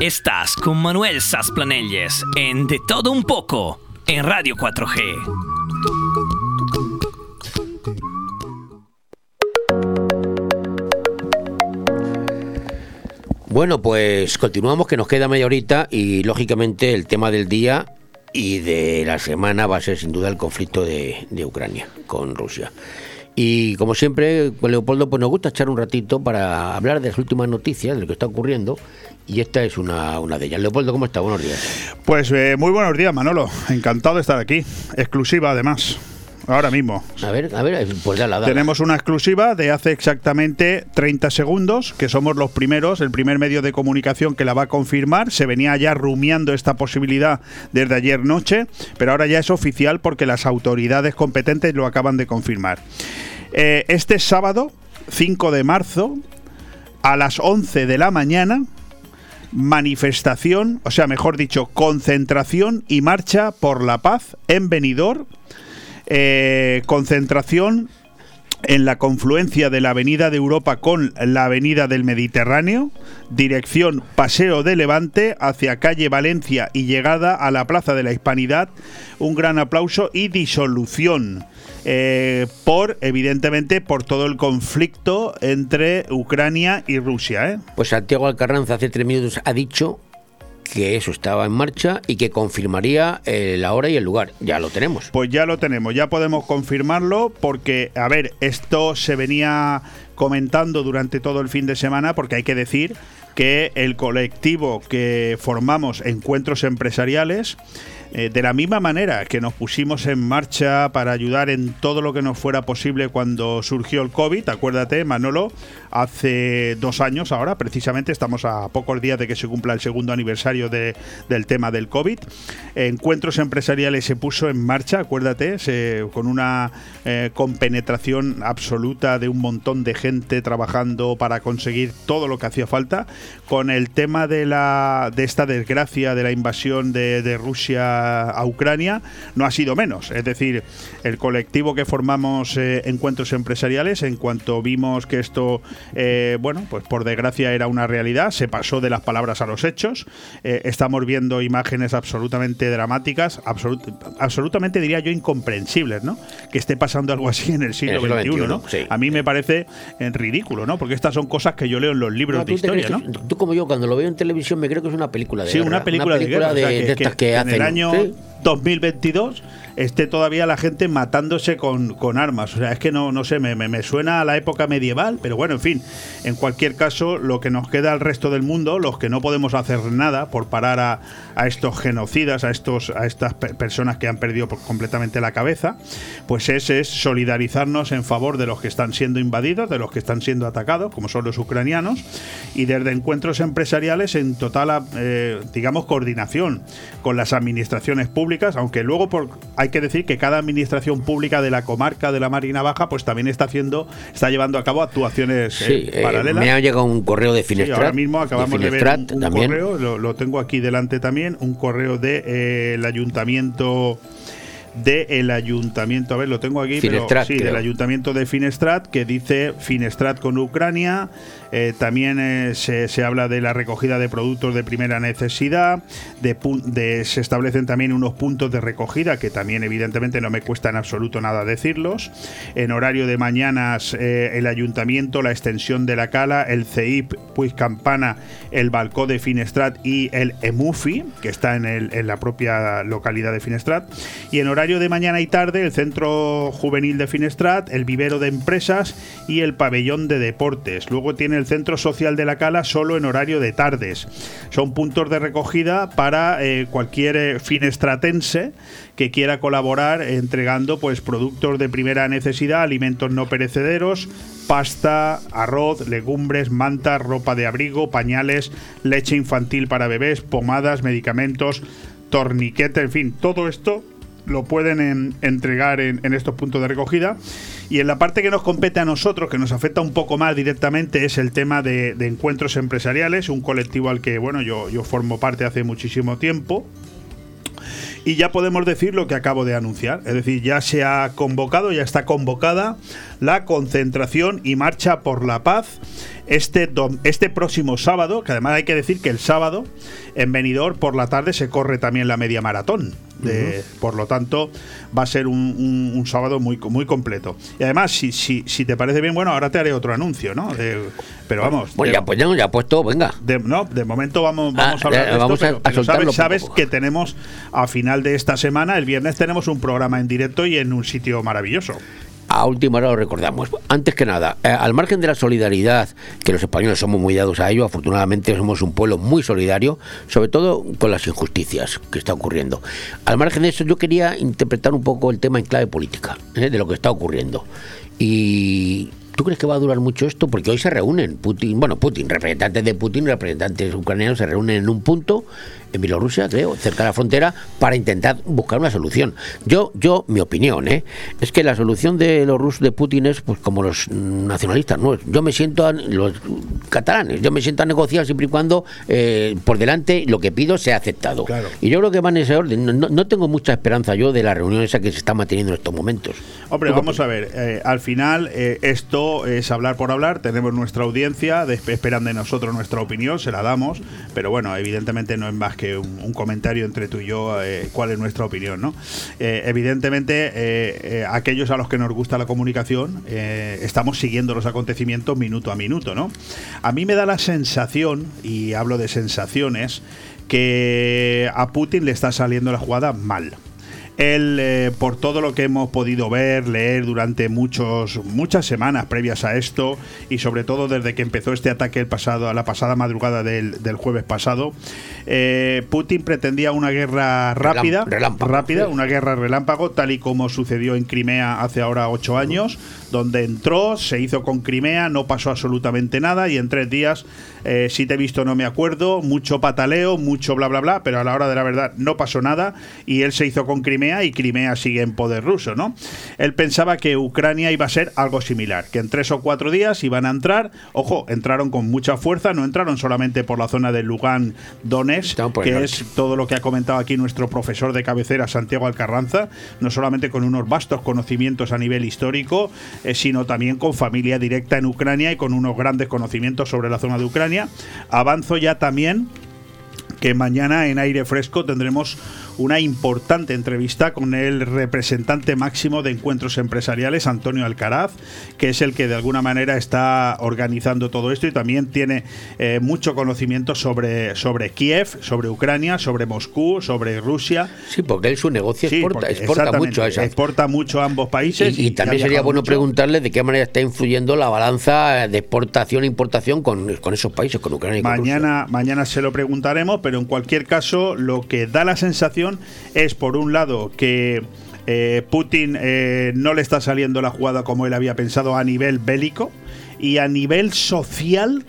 Estás con Manuel Sasplanelles en De Todo Un Poco en Radio 4G. Bueno, pues continuamos, que nos queda media horita y lógicamente el tema del día y de la semana va a ser sin duda el conflicto de, de Ucrania con Rusia. Y como siempre, con Leopoldo, pues nos gusta echar un ratito para hablar de las últimas noticias, de lo que está ocurriendo, y esta es una, una de ellas. Leopoldo, ¿cómo está? Buenos días. Pues eh, muy buenos días, Manolo. Encantado de estar aquí. Exclusiva, además. Ahora mismo. A ver, a ver, pues ya la da. Tenemos una exclusiva de hace exactamente 30 segundos, que somos los primeros, el primer medio de comunicación que la va a confirmar. Se venía ya rumiando esta posibilidad desde ayer noche, pero ahora ya es oficial porque las autoridades competentes lo acaban de confirmar. Eh, este sábado, 5 de marzo, a las 11 de la mañana, manifestación, o sea, mejor dicho, concentración y marcha por la paz en Benidorm. Eh, concentración en la confluencia de la Avenida de Europa con la Avenida del Mediterráneo, dirección Paseo de Levante hacia calle Valencia y llegada a la Plaza de la Hispanidad. Un gran aplauso y disolución. eh, por, evidentemente, por todo el conflicto entre Ucrania y Rusia. ¿eh? Pues Santiago Alcarranza hace tres minutos ha dicho que eso estaba en marcha y que confirmaría eh, la hora y el lugar. Ya lo tenemos. Pues ya lo tenemos, ya podemos confirmarlo porque, a ver, esto se venía comentando durante todo el fin de semana porque hay que decir que el colectivo que formamos encuentros empresariales eh, de la misma manera que nos pusimos en marcha para ayudar en todo lo que nos fuera posible cuando surgió el COVID, acuérdate, Manolo, hace dos años ahora, precisamente estamos a pocos días de que se cumpla el segundo aniversario de- del tema del COVID. Encuentros empresariales se puso en marcha, acuérdate, con una eh, compenetración absoluta de un montón de gente trabajando para conseguir todo lo que hacía falta. Con el tema de, la, de esta desgracia de la invasión de, de Rusia a Ucrania, no ha sido menos. Es decir, el colectivo que formamos eh, encuentros empresariales, en cuanto vimos que esto, eh, bueno, pues por desgracia era una realidad, se pasó de las palabras a los hechos. Eh, estamos viendo imágenes absolutamente dramáticas, absolut- absolutamente diría yo incomprensibles, ¿no? Que esté pasando algo así en el siglo En el siglo XXI, ¿no? Sí. A mí me parece eh, ridículo, ¿no? Porque estas son cosas que yo leo en los libros No, de ¿tú te historia, ¿no? Tú como yo, cuando lo veo en televisión, me creo que es una película de Sí, guerra. una película, de, guerra, o sea, de, que- de estas que, que hacen. en el año Sí. 2022 esté todavía la gente matándose con, con armas. O sea, es que no, no sé, me, me- me suena a la época medieval, pero bueno, en fin, en cualquier caso, lo que nos queda al resto del mundo, los que no podemos hacer nada por parar a, a estos genocidas, a, estos, a estas pe- personas que han perdido completamente la cabeza, pues es, es solidarizarnos en favor de los que están siendo invadidos, de los que están siendo atacados, como son los ucranianos, y desde encuentros empresariales en total, eh, digamos, coordinación con las administraciones públicas, aunque luego por, hay que decir que cada administración pública de la comarca de la Marina Baja, pues también está haciendo, está llevando a cabo actuaciones Sí, eh, eh, paralelas. me ha llegado un correo de Sí, Finestrat. ahora mismo acabamos de, ver un, Finestrat un también. correo, lo, lo tengo aquí delante también, un correo del de, eh, el ayuntamiento del ayuntamiento, a ver, lo tengo aquí, pero sí, creo. del ayuntamiento de Finestrat, que dice Finestrat con Ucrania, eh, también eh, se, se habla de la recogida de productos de primera necesidad, de, de- se establecen también unos puntos de recogida, que también evidentemente no me cuesta en absoluto nada decirlos, en horario de mañanas eh, el ayuntamiento, la extensión de la cala, el CEIP, Puig Campana, el Balcó de Finestrat y el EMUFI, que está en, el- en la propia localidad de Finestrat, y en horario de mañana y tarde, el Centro Juvenil de Finestrat, el Vivero de Empresas y el Pabellón de Deportes. Luego tiene el Centro Social de la Cala solo en horario de tardes. Son puntos de recogida para eh, cualquier eh, finestratense que quiera colaborar entregando pues productos de primera necesidad, alimentos no perecederos, pasta, arroz, legumbres, mantas, ropa de abrigo, pañales, leche infantil para bebés, pomadas, medicamentos, torniquete, en fin, todo esto lo pueden en- entregar en, estos puntos de recogida. Y en la parte que nos compete a nosotros, que nos afecta un poco más directamente, es el tema de, encuentros empresariales, un colectivo al que bueno yo, yo formo parte hace muchísimo tiempo. Y ya podemos decir lo que acabo de anunciar. Es decir, ya se ha convocado, ya está convocada la concentración y marcha por la paz este, este próximo sábado, que además hay que decir que el sábado en Benidorm por la tarde se corre también la media maratón. De- Por lo tanto, va a ser un, un- un sábado muy, muy completo. Y además, si, si, si te parece bien, bueno, ahora te haré otro anuncio, ¿no? De- pero vamos. Bueno, de- ya, pues ya, ya puesto, venga. de, no, de momento vamos, vamos Ah, a hablar eh, de esto, vamos a- pero, a pero sabes, sabes que tenemos a final de esta semana, el viernes tenemos un programa en directo y en un sitio maravilloso. A última hora lo recordamos. Antes que nada, eh, al margen de la solidaridad, que los españoles somos muy dados a ello, afortunadamente somos un pueblo muy solidario, sobre todo con las injusticias que está ocurriendo. Al margen de eso, yo quería interpretar un poco el tema en clave política, ¿eh? de lo que está ocurriendo. Y. ¿Tú crees que va a durar mucho esto? Porque hoy se reúnen Putin, bueno, Putin, representantes de Putin, representantes ucranianos se reúnen en un punto en Bielorrusia, creo, cerca de la frontera, para intentar buscar una solución. Yo, yo, mi opinión, ¿eh? es que la solución de los rusos de Putin es pues como los nacionalistas, ¿no? Yo me siento a, los catalanes, yo me siento a negociar siempre y cuando eh, por delante lo que pido sea aceptado. Y yo creo que van en ese orden. No, no- tengo mucha esperanza yo de la reunión esa que se está manteniendo en estos momentos. Hombre, ¿Tú qué vamos a ver, eh, al final eh, esto es hablar por hablar, tenemos nuestra audiencia, esperan de nosotros nuestra opinión, se la damos, pero bueno, evidentemente no es más que un, comentario entre tú y yo eh, cuál es nuestra opinión, ¿no? Eh, evidentemente, eh, eh, aquellos a los que nos gusta la comunicación, estamos siguiendo los acontecimientos minuto a minuto, ¿no? A mí me da la sensación, y hablo de sensaciones, que a Putin le está saliendo la jugada mal. Él, eh, por todo lo que hemos podido ver, leer durante muchos, muchas semanas previas a esto, y sobre todo desde que empezó este ataque el pasado, a la pasada madrugada del, del jueves pasado, eh, Putin pretendía una guerra rápida, relámpago, rápida, sí. una guerra relámpago, tal y como sucedió en Crimea hace ahora ocho años, donde entró, se hizo con Crimea, no pasó absolutamente nada, y en tres días, eh, si te he visto no me acuerdo, mucho pataleo, mucho bla bla bla, pero a la hora de la verdad no pasó nada, y él se hizo con Crimea y Crimea sigue en poder ruso, ¿no? Él pensaba que Ucrania iba a ser algo similar, que en tres o cuatro días iban a entrar, ojo, entraron con mucha fuerza, no entraron solamente por la zona de Lugan, Donetsk, que es todo lo que ha comentado aquí nuestro profesor de cabecera, Santiago Alcarranza, no solamente con unos vastos conocimientos a nivel histórico, eh, sino también con familia directa en Ucrania y con unos grandes conocimientos sobre la zona de Ucrania. Avanzo ya también que mañana en aire fresco tendremos una importante entrevista con el representante máximo de encuentros empresariales, Antonio Alcaraz, que es el que de alguna manera está organizando todo esto y también tiene eh, mucho conocimiento sobre, sobre Kiev, sobre Ucrania, sobre Moscú, sobre Rusia. Sí, porque él su negocio exporta, porque exporta mucho a. Exporta mucho a ambos países. Y, y también sería bueno mucho. preguntarle de qué manera está influyendo la balanza de exportación e importación con, con esos países, con Ucrania y con Rusia. Mañana, mañana se lo preguntaremos, pero en cualquier caso, lo que da la sensación es, por un lado, que eh, Putin eh, no le está saliendo la jugada como él había pensado a nivel bélico. Y a nivel social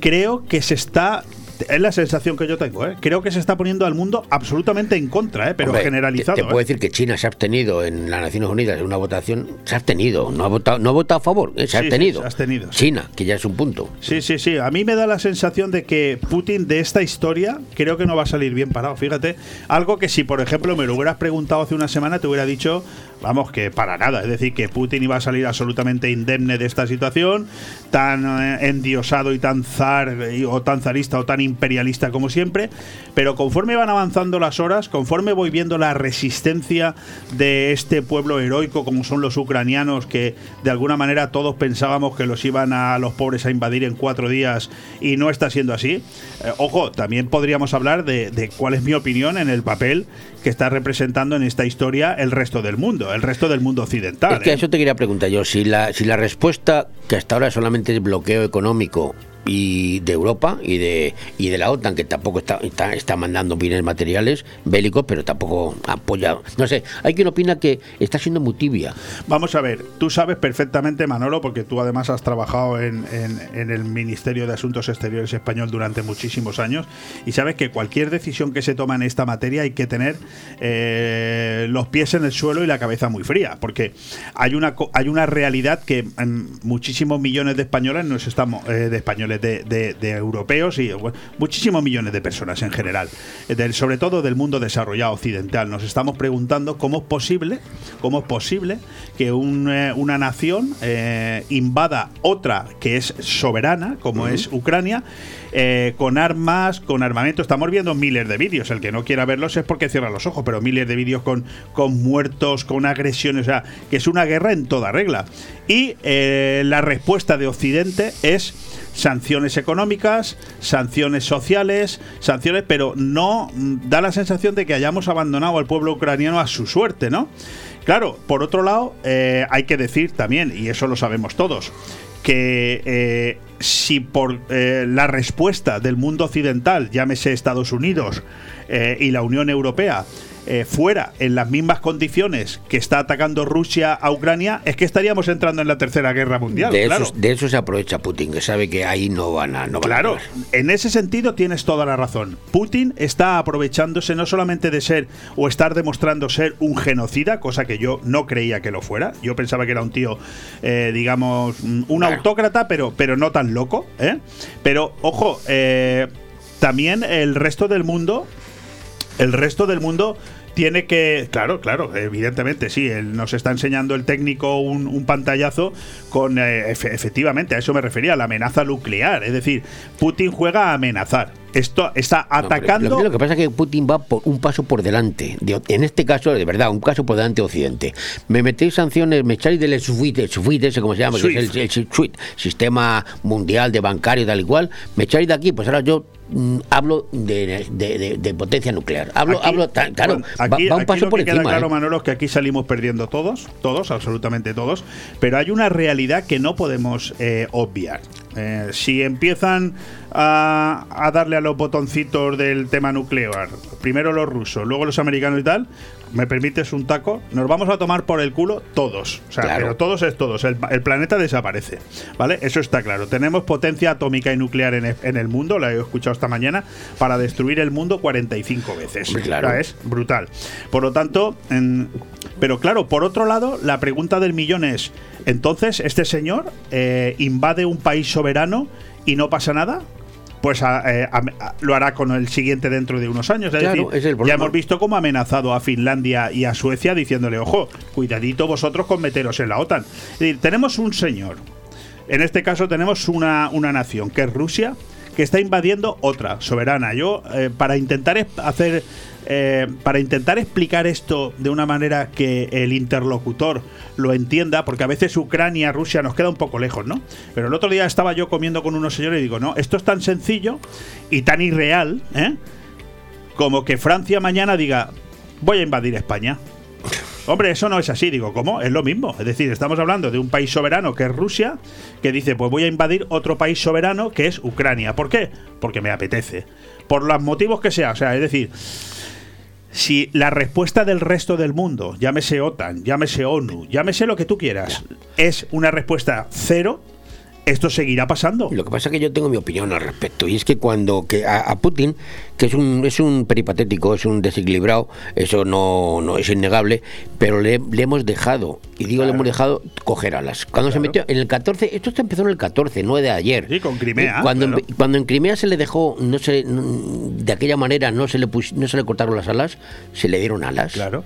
creo que se está es la sensación que yo tengo, ¿eh? creo que se está poniendo al mundo absolutamente en contra, ¿eh? pero Hombre, generalizado. Te, te ¿eh? puedo decir que China se ha abstenido en las Naciones Unidas en una votación, se ha abstenido, no ha votado, no ha votado a favor, eh, se ha sí, se ha abstenido. China, que ya es un punto. Sí, sí, sí. A mí me da la sensación de que Putin de esta historia creo que no va a salir bien parado. Fíjate, algo que si por ejemplo me lo hubieras preguntado hace una semana te hubiera dicho, vamos, que para nada. Es decir, que Putin iba a salir absolutamente indemne de esta situación, tan eh, endiosado y tan zar o tan zarista o tan imperialista como siempre. Pero conforme van avanzando las horas, conforme voy viendo la resistencia de este pueblo heroico como son los ucranianos, que de alguna manera todos pensábamos que los iban a los pobres a invadir en cuatro días y no está siendo así. Eh, ojo, también podríamos hablar de cuál es mi opinión en el papel que está representando en esta historia el resto del mundo, el resto del mundo occidental. Es que ¿eh? a eso te quería preguntar yo, si la, si la respuesta, que hasta ahora solamente es bloqueo económico y de Europa y de y de la OTAN que tampoco está, está, está mandando bienes materiales bélicos pero tampoco apoya no sé hay quien opina que está siendo muy tibia. Vamos a ver, tú sabes perfectamente, Manolo, porque tú además has trabajado en, en- el Ministerio de Asuntos Exteriores español durante muchísimos años y sabes que cualquier decisión que se toma en esta materia hay que tener eh, los pies en el suelo y la cabeza muy fría, porque hay una, hay una realidad que mm, muchísimos millones de españoles nos estamos, eh, de españoles, de, de- de europeos y bueno, muchísimos millones de personas en general, eh, del- sobre todo del mundo desarrollado occidental, nos estamos preguntando cómo es posible, cómo es posible que un, eh, una nación eh, invada otra que es soberana, como es Ucrania, eh, con armas, con armamento. Estamos viendo miles de vídeos. El que no quiera verlos es porque cierra los ojos, pero miles de vídeos con, con muertos, con agresiones, o sea, que es una guerra en toda regla. Y eh, la respuesta de Occidente es sanciones económicas, sanciones sociales, sanciones, pero no mm, da la sensación de que hayamos abandonado al pueblo ucraniano a su suerte, ¿no? Claro, por otro lado, eh, hay que decir también, y eso lo sabemos todos, que eh, si por eh, la respuesta del mundo occidental, llámese Estados Unidos eh, y la Unión Europea, eh, fuera en las mismas condiciones que está atacando Rusia a Ucrania, es que estaríamos entrando en la tercera guerra mundial. de, claro. eso, de eso se aprovecha Putin que sabe que ahí no van a no van Claro, en ese sentido tienes toda la razón. Putin está aprovechándose no solamente de ser o estar demostrando ser un genocida, cosa que yo no creía que lo fuera. Yo pensaba que era un tío, eh, digamos, mm, un autócrata, pero, pero no tan loco. ¿eh? Pero, ojo, eh, también el resto del mundo, el resto del mundo tiene que, claro, claro, evidentemente, sí, él nos está enseñando el técnico un, un pantallazo con, eh, efe- efectivamente, a eso me refería, la amenaza nuclear. Es decir, Putin juega a amenazar. Esto está No, atacando. Lo, que pasa es que Putin va por un paso por delante. de- en este caso, de verdad, un paso por delante de Occidente. Me metéis sanciones, me echáis del SWIFT, el SWIFT ese como se llama, que es el, el SWIFT, Sistema Mundial de Bancario tal y cual. Me echáis de aquí, pues ahora yo hablo de, de- de- de potencia nuclear. Hablo, Aquí- hablo, claro, aquí, va, un aquí paso lo por que queda encima. claro, ¿eh? Manolo, es que aquí salimos perdiendo todos, todos, absolutamente todos, pero hay una realidad que no podemos eh, obviar. Eh, si empiezan a, a darle a los botoncitos del tema nuclear, primero los rusos, luego los americanos y tal, me permites un taco, nos vamos a tomar por el culo todos. O sea, Claro. pero todos es todos. El, el planeta desaparece. ¿Vale? Eso está claro. Tenemos potencia atómica y nuclear en el, en el mundo, la he escuchado esta mañana, para destruir el mundo 45 veces. Claro. O sea, es brutal. Por lo tanto, en- pero claro, por otro lado, la pregunta del millón es: entonces, ¿este señor eh, invade un país soberano y no pasa nada? Pues a- eh, a- a- lo hará con el siguiente dentro de unos años. Es Claro, decir, ese es el ya hemos visto cómo ha amenazado a Finlandia y a Suecia diciéndole, ojo, cuidadito vosotros con meteros en la OTAN. Es decir, tenemos un señor, en este caso tenemos una, una nación, que es Rusia, que está invadiendo otra, soberana. Yo, eh, para intentar hacer... eh, para intentar explicar esto de una manera que el interlocutor lo entienda, porque a veces Ucrania, Rusia nos queda un poco lejos, ¿no? Pero el otro día estaba yo comiendo con unos señores y digo, no, esto es tan sencillo y tan irreal, ¿eh? como que Francia mañana diga, voy a invadir España. Hombre, eso no es así, digo, ¿cómo? Es lo mismo. Es decir, estamos hablando de un país soberano que es Rusia, que dice, pues voy a invadir otro país soberano que es Ucrania. ¿Por qué? Porque me apetece. Por los motivos que sea. O sea, es decir, si la respuesta del resto del mundo, llámese OTAN, llámese ONU, llámese lo que tú quieras, es una respuesta cero, esto seguirá pasando. Lo que pasa es que yo tengo mi opinión al respecto y es que cuando que a, a Putin, que es un es un peripatético, es un desequilibrado, eso no, no es innegable, pero le, le hemos dejado, y digo le hemos dejado coger alas. Cuando se metió en el 14, esto empezó en el 14, no de ayer. Sí, con Crimea, Y Cuando, en- cuando en Crimea se le dejó, no se, de aquella manera no se le pus- no se le cortaron las alas, se le dieron alas. Claro.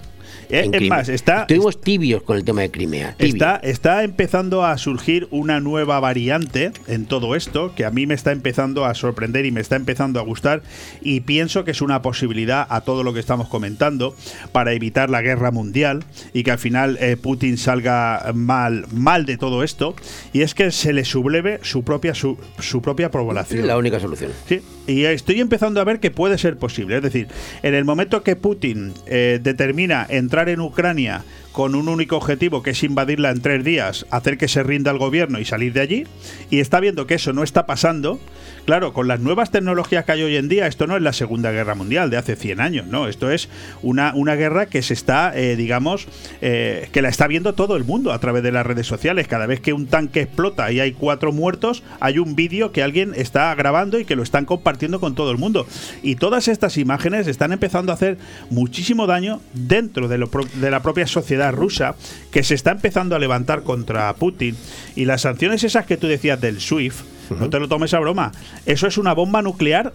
Eh, es más, está- Estuvimos tibios con el tema de Crimea. Está, está empezando a surgir una nueva variante en todo esto que a mí me está empezando a sorprender y me está empezando a gustar y pienso que es una posibilidad a todo lo que estamos comentando para evitar la guerra mundial y que al final eh, Putin salga mal, mal de todo esto y es que se le subleve su propia, su, su propia población. Es la única solución. Sí, y estoy empezando a ver que puede ser posible. Es decir, en el momento que Putin eh, determina entrar en Ucrania con un único objetivo, que es invadirla en tres días, hacer que se rinda el gobierno y salir de allí, y está viendo que eso no está pasando, claro, con las nuevas tecnologías que hay hoy en día, esto no es la Segunda Guerra Mundial de hace 100 años, no, esto es una, una guerra que se está, eh, digamos, eh, que la está viendo todo el mundo a través de las redes sociales. Cada vez que un tanque explota y hay cuatro muertos, hay un vídeo que alguien está grabando y que lo están compartiendo con todo el mundo. Y todas estas imágenes están empezando a hacer muchísimo daño dentro de, la propia sociedad rusa, que se está empezando a levantar contra Putin. Y las sanciones esas que tú decías del SWIFT, no te lo tomes a broma, eso es una bomba nuclear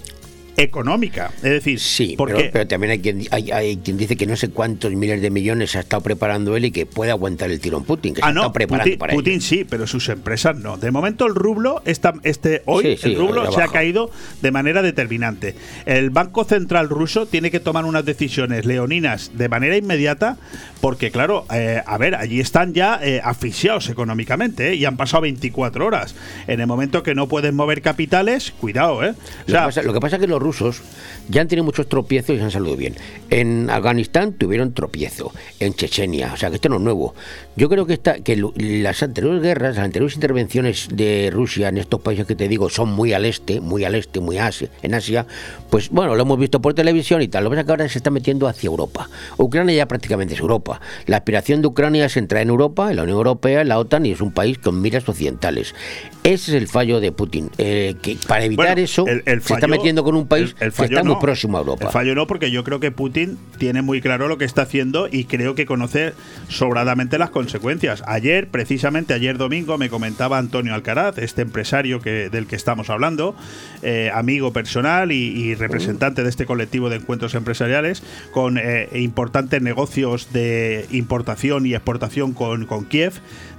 económica. Es decir, Sí, porque pero, pero también hay quien, hay, hay quien dice que no sé cuántos miles de millones ha estado preparando él y que puede aguantar el tirón Putin, que Ah, no, estado preparando Putin, para Putin ello. sí, pero sus empresas no. De momento el rublo, está, este, hoy Sí, sí, el rublo se ha caído de manera determinante. El Banco Central ruso tiene que tomar unas decisiones leoninas de manera inmediata porque, claro, eh, a ver, allí están ya eh, asfixiados económicamente ¿eh? y han pasado 24 horas. En el momento que no pueden mover capitales, cuidado, ¿eh? O Lo, sea, que pasa, lo que pasa es que los rusos ya han tenido muchos tropiezos y se han salido bien. En Afganistán tuvieron tropiezo, en Chechenia, o sea que esto no es nuevo. Yo creo que, esta, que las anteriores guerras, las anteriores intervenciones de Rusia en estos países que te digo son muy al este, muy al este, muy Asia, en Asia, pues bueno, lo hemos visto por televisión y tal. Lo que pasa es que ahora se está metiendo hacia Europa. Ucrania ya prácticamente es Europa. La aspiración de Ucrania es entrar en Europa, en la Unión Europea, en la OTAN y es un país con miras occidentales. Ese es el fallo de Putin. eh, que para evitar Bueno, eso el- el se está fallo- metiendo con un país el- el que fallo está muy no. próximo a Europa. El fallo no, porque yo creo que Putin tiene muy claro lo que está haciendo y creo que conoce sobradamente las consecuencias. Ayer, precisamente ayer domingo, me comentaba Antonio Alcaraz, este empresario que, del que estamos hablando, eh, amigo personal y, y representante de este colectivo de encuentros empresariales, con eh, importantes negocios de importación y exportación con, con Kiev.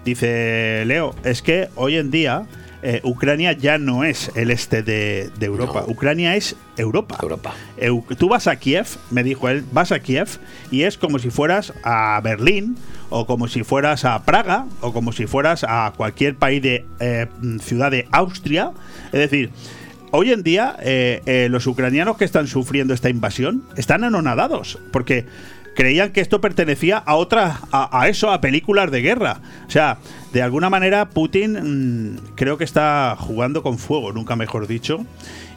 Dice, Leo, es que hoy en día eh, Ucrania ya no es el este de, de Europa. Ucrania es Europa. Europa. Eu- tú vas a Kiev, me dijo él, vas a Kiev y es como si fueras a Berlín o como si fueras a Praga o como si fueras a cualquier país de eh, ciudad de Austria. Es decir, hoy en día eh, eh, los ucranianos que están sufriendo esta invasión están anonadados porque creían que esto pertenecía a otra a, a eso a películas de guerra o sea de alguna manera Putin mm, creo que está jugando con fuego nunca mejor dicho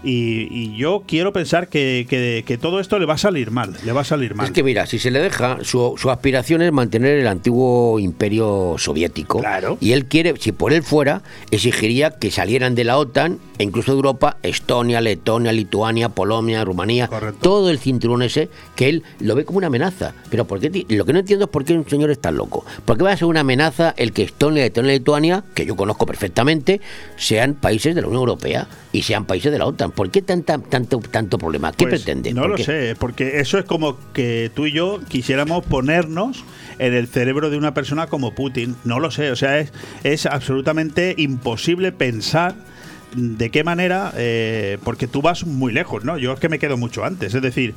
y, y yo quiero pensar que, que- que todo esto le va a salir mal le va a salir mal Es que mira, si se le deja, su, su aspiración es mantener el antiguo imperio soviético. Claro. Y él quiere, si por él fuera, exigiría que salieran de la OTAN e incluso de Europa, Estonia, Letonia, Lituania, Polonia, Rumanía, todo el cinturón ese, que él lo ve como una amenaza. Pero ¿por qué ti- lo que no entiendo es por qué un señor es tan loco. ¿Por qué va a ser una amenaza el que Estonia, Letonia y Lituania, que yo conozco perfectamente, sean países de la Unión Europea y sean países de la OTAN? ¿Por qué tanta, tanto, tanto problema? ¿Qué Pues, pretende? No ¿Por lo qué? sé, porque eso es como que tú y yo quisiéramos ponernos en el cerebro de una persona como Putin. No lo sé, o sea, es, es absolutamente imposible pensar de qué manera, eh, porque tú vas muy lejos, ¿no? Yo es que me quedo mucho antes, es decir...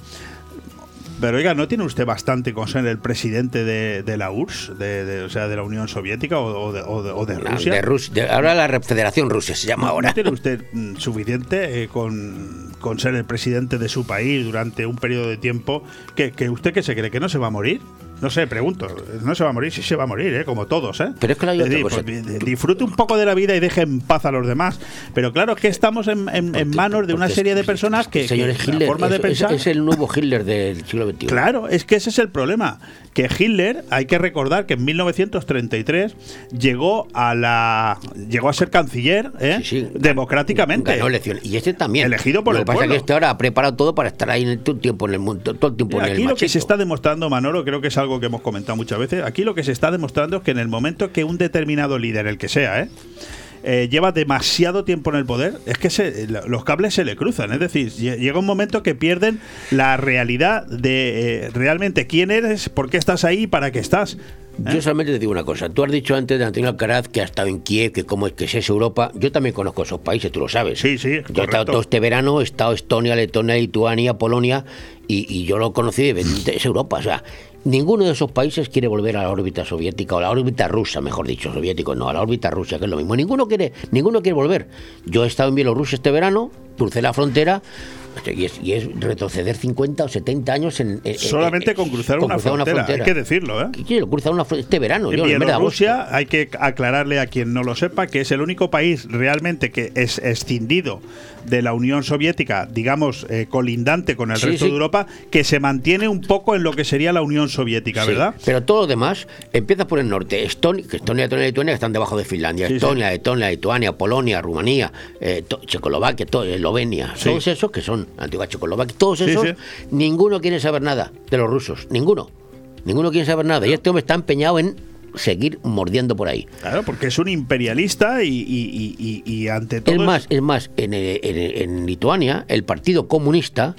Pero oiga, ¿no tiene usted bastante con ser el presidente de, de la URSS, de, de- o sea, de la Unión Soviética o, o de, o de- o de No, Rusia? Rus- ahora la Federación Rusia se llama ¿No ahora. tiene usted mm, suficiente eh, con, con ser el presidente de su país durante un periodo de tiempo que, que usted que se cree que no se va a morir? No sé, pregunto. No se va a morir, sí se va a morir, ¿eh? como todos. ¿eh? Pero es que hay otra decir, cosa. pues, di- disfrute un poco de la vida y deje en paz a los demás. Pero claro, es que estamos en, en- en manos de una serie de personas que, Señor que la Hitler, forma de es, es- pensar... es el nuevo Hitler del siglo XXI. Claro, es que ese es el problema. Que Hitler, hay que recordar que en 1933 llegó a la llegó a ser canciller ¿eh? democráticamente. Ganó elecciones. Y este también. Elegido por lo el que pasa es que este ahora ha preparado todo para estar ahí todo el tiempo en el mundo, todo el tiempo en el aquí lo que machito. se está demostrando, Manolo, creo que es algo que hemos comentado muchas veces. Aquí lo que se está demostrando es que en el momento que un determinado líder, el que sea, ¿eh? eh, lleva demasiado tiempo en el poder, es que se- lo- los cables se le cruzan. Es decir, lle- llega un momento que pierden la realidad de eh, realmente quién eres, por qué estás ahí y para qué estás. Yo solamente te digo una cosa. Tú has dicho antes de Antonio Alcaraz que ha estado en Kiev, que cómo es que es Europa. Yo también conozco esos países, tú lo sabes. Sí, sí. Yo he estado todo este verano, he estado Estonia, Letonia, Lituania, Polonia, y, y yo lo conocí, es Europa. O sea, ninguno de esos países quiere volver a la órbita soviética, o a la órbita rusa, mejor dicho, soviético, no, a la órbita rusa, que es lo mismo. Ninguno quiere, ninguno quiere volver. Yo he estado en Bielorrusia este verano, crucé la frontera. Y es, y es retroceder 50 o 70 años en. en- Solamente en- con cruzar con una, frontera, hay que decirlo, ¿eh? Quiero cruzar una frontera este verano. En yo. Bielorrusia hay que aclararle a quien no lo sepa que es el único país realmente que es escindido de la Unión Soviética, digamos, eh, colindante con el Sí, resto sí. de Europa, que se mantiene un poco en lo que sería la Unión Soviética, Sí, ¿verdad? Pero todo lo demás empieza por el norte. Estonia, Estonia, Letonia y Lituania están debajo de Finlandia. Estonia, Letonia, Lituania, Polonia, Rumanía, eh, to- Checoslovaquia, to- Eslovenia. Todos esos que son antigua Checoslovaquia, todos esos, sí. ninguno quiere saber nada de los rusos. Ninguno. Ninguno quiere saber nada. Y este hombre está empeñado en seguir mordiendo por ahí. Claro, porque es un imperialista y, y- y- y- y ante todo. Es más, es más, en, eh, en- en Lituania el Partido Comunista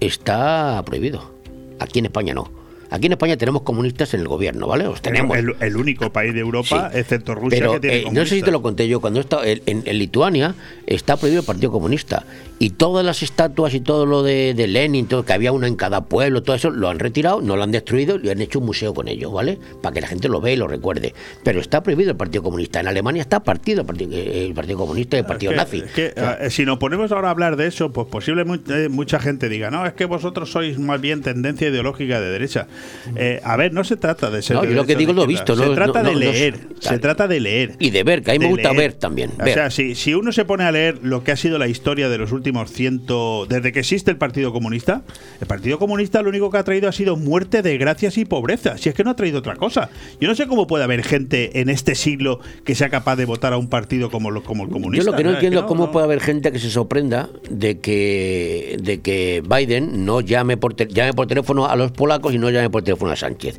está prohibido. Aquí en España no. Aquí en España tenemos comunistas en el gobierno, ¿vale? Los tenemos. el, el único país de Europa, Sí. excepto Rusia, Pero que tiene eh, no sé si te lo conté yo, cuando he estado en, en- en Lituania está prohibido el Partido Comunista y todas las estatuas y todo lo de, de Lenin, todo, que había una en cada pueblo, todo eso lo han retirado, no lo han destruido y han hecho un museo con ello, ¿vale? Para que la gente lo vea y lo recuerde. Pero está prohibido el Partido Comunista. En Alemania está partido el Partido, eh, Comunista y el Partido que- Nazi. es que, eh, si nos ponemos ahora a hablar de eso, pues posiblemente mucha gente diga, no, es que vosotros sois más bien tendencia ideológica de derecha. Eh, a ver, no se trata de ser. No, de yo lo que digo lo he visto, Se no- trata no- de leer. se trata de leer. Y de ver, que a mí me gusta leer. ver también. O sea, si, si uno se pone a leer lo que ha sido la historia de los últimos ciento. Desde que existe el Partido Comunista, el Partido Comunista lo único que ha traído ha sido muerte, desgracias y pobreza. Si es que no ha traído otra cosa. Yo no sé cómo puede haber gente en este siglo que sea capaz de votar a un partido como, lo- como el comunista. Yo lo que no entiendo es no, cómo no. puede haber gente que se sorprenda de que de que Biden no llame por te- llame por teléfono a los polacos y no llame por teléfono a Sánchez.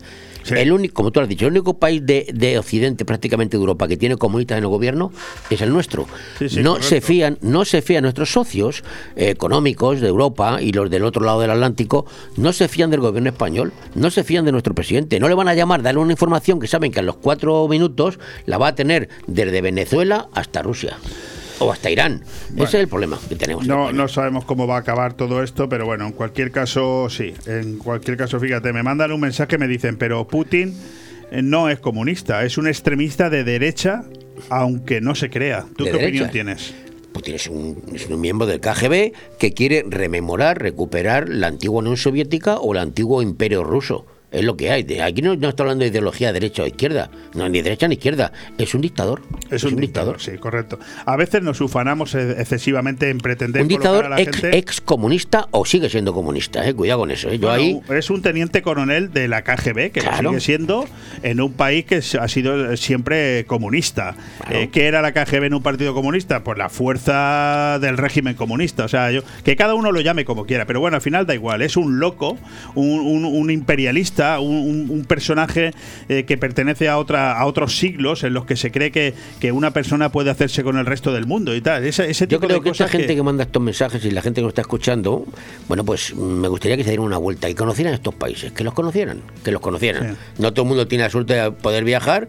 El único, como tú has dicho, el único país de, de Occidente, prácticamente de Europa, que tiene comunistas en el gobierno es el nuestro. Sí, sí, no correcto. se fían, no se fían nuestros socios eh, económicos de Europa y los del otro lado del Atlántico, no se fían del gobierno español, no se fían de nuestro presidente, no le van a llamar, darle una información que saben que a los cuatro minutos la va a tener desde Venezuela hasta Rusia o hasta Irán. Ese es el problema que tenemos. No, no sabemos cómo va a acabar todo esto, pero bueno, en cualquier caso, sí. En cualquier caso, fíjate, me mandan un mensaje, me dicen, pero Putin eh, no es comunista, es un extremista de derecha, aunque no se crea. ¿Tú De qué derecha. opinión tienes? Putin es un, es un miembro del KGB que quiere rememorar, recuperar la antigua Unión Soviética o el antiguo Imperio Ruso. Es lo que hay. Aquí no, no está hablando de ideología derecha o izquierda. No, ni derecha ni izquierda. Es un dictador. Es un, dictador, sí, correcto. A veces nos ufanamos excesivamente en pretender Un dictador a la ex, gente. ex comunista o sigue siendo comunista. eh. Cuidado con eso. eh. Yo Bueno, ahí. Es un teniente coronel de la KGB, que lo Claro. sigue siendo en un país que ha sido siempre comunista. Eh, ¿Qué era la KGB en un partido comunista? Pues la fuerza del régimen comunista. O sea, yo, que cada uno lo llame como quiera, pero bueno, al final da igual. Es un loco, un, un- un imperialista, un, un- un personaje eh, que pertenece a, otra, a otros siglos en los que se cree que, que una persona puede hacerse con el resto del mundo y tal. Ese, ese Yo tipo creo de que esta gente que... manda estos mensajes y la gente que nos está escuchando, bueno, pues mm, me gustaría que se dieran una vuelta y conocieran estos países, que los conocieran, que los conocieran. No todo el mundo tiene la suerte de poder viajar.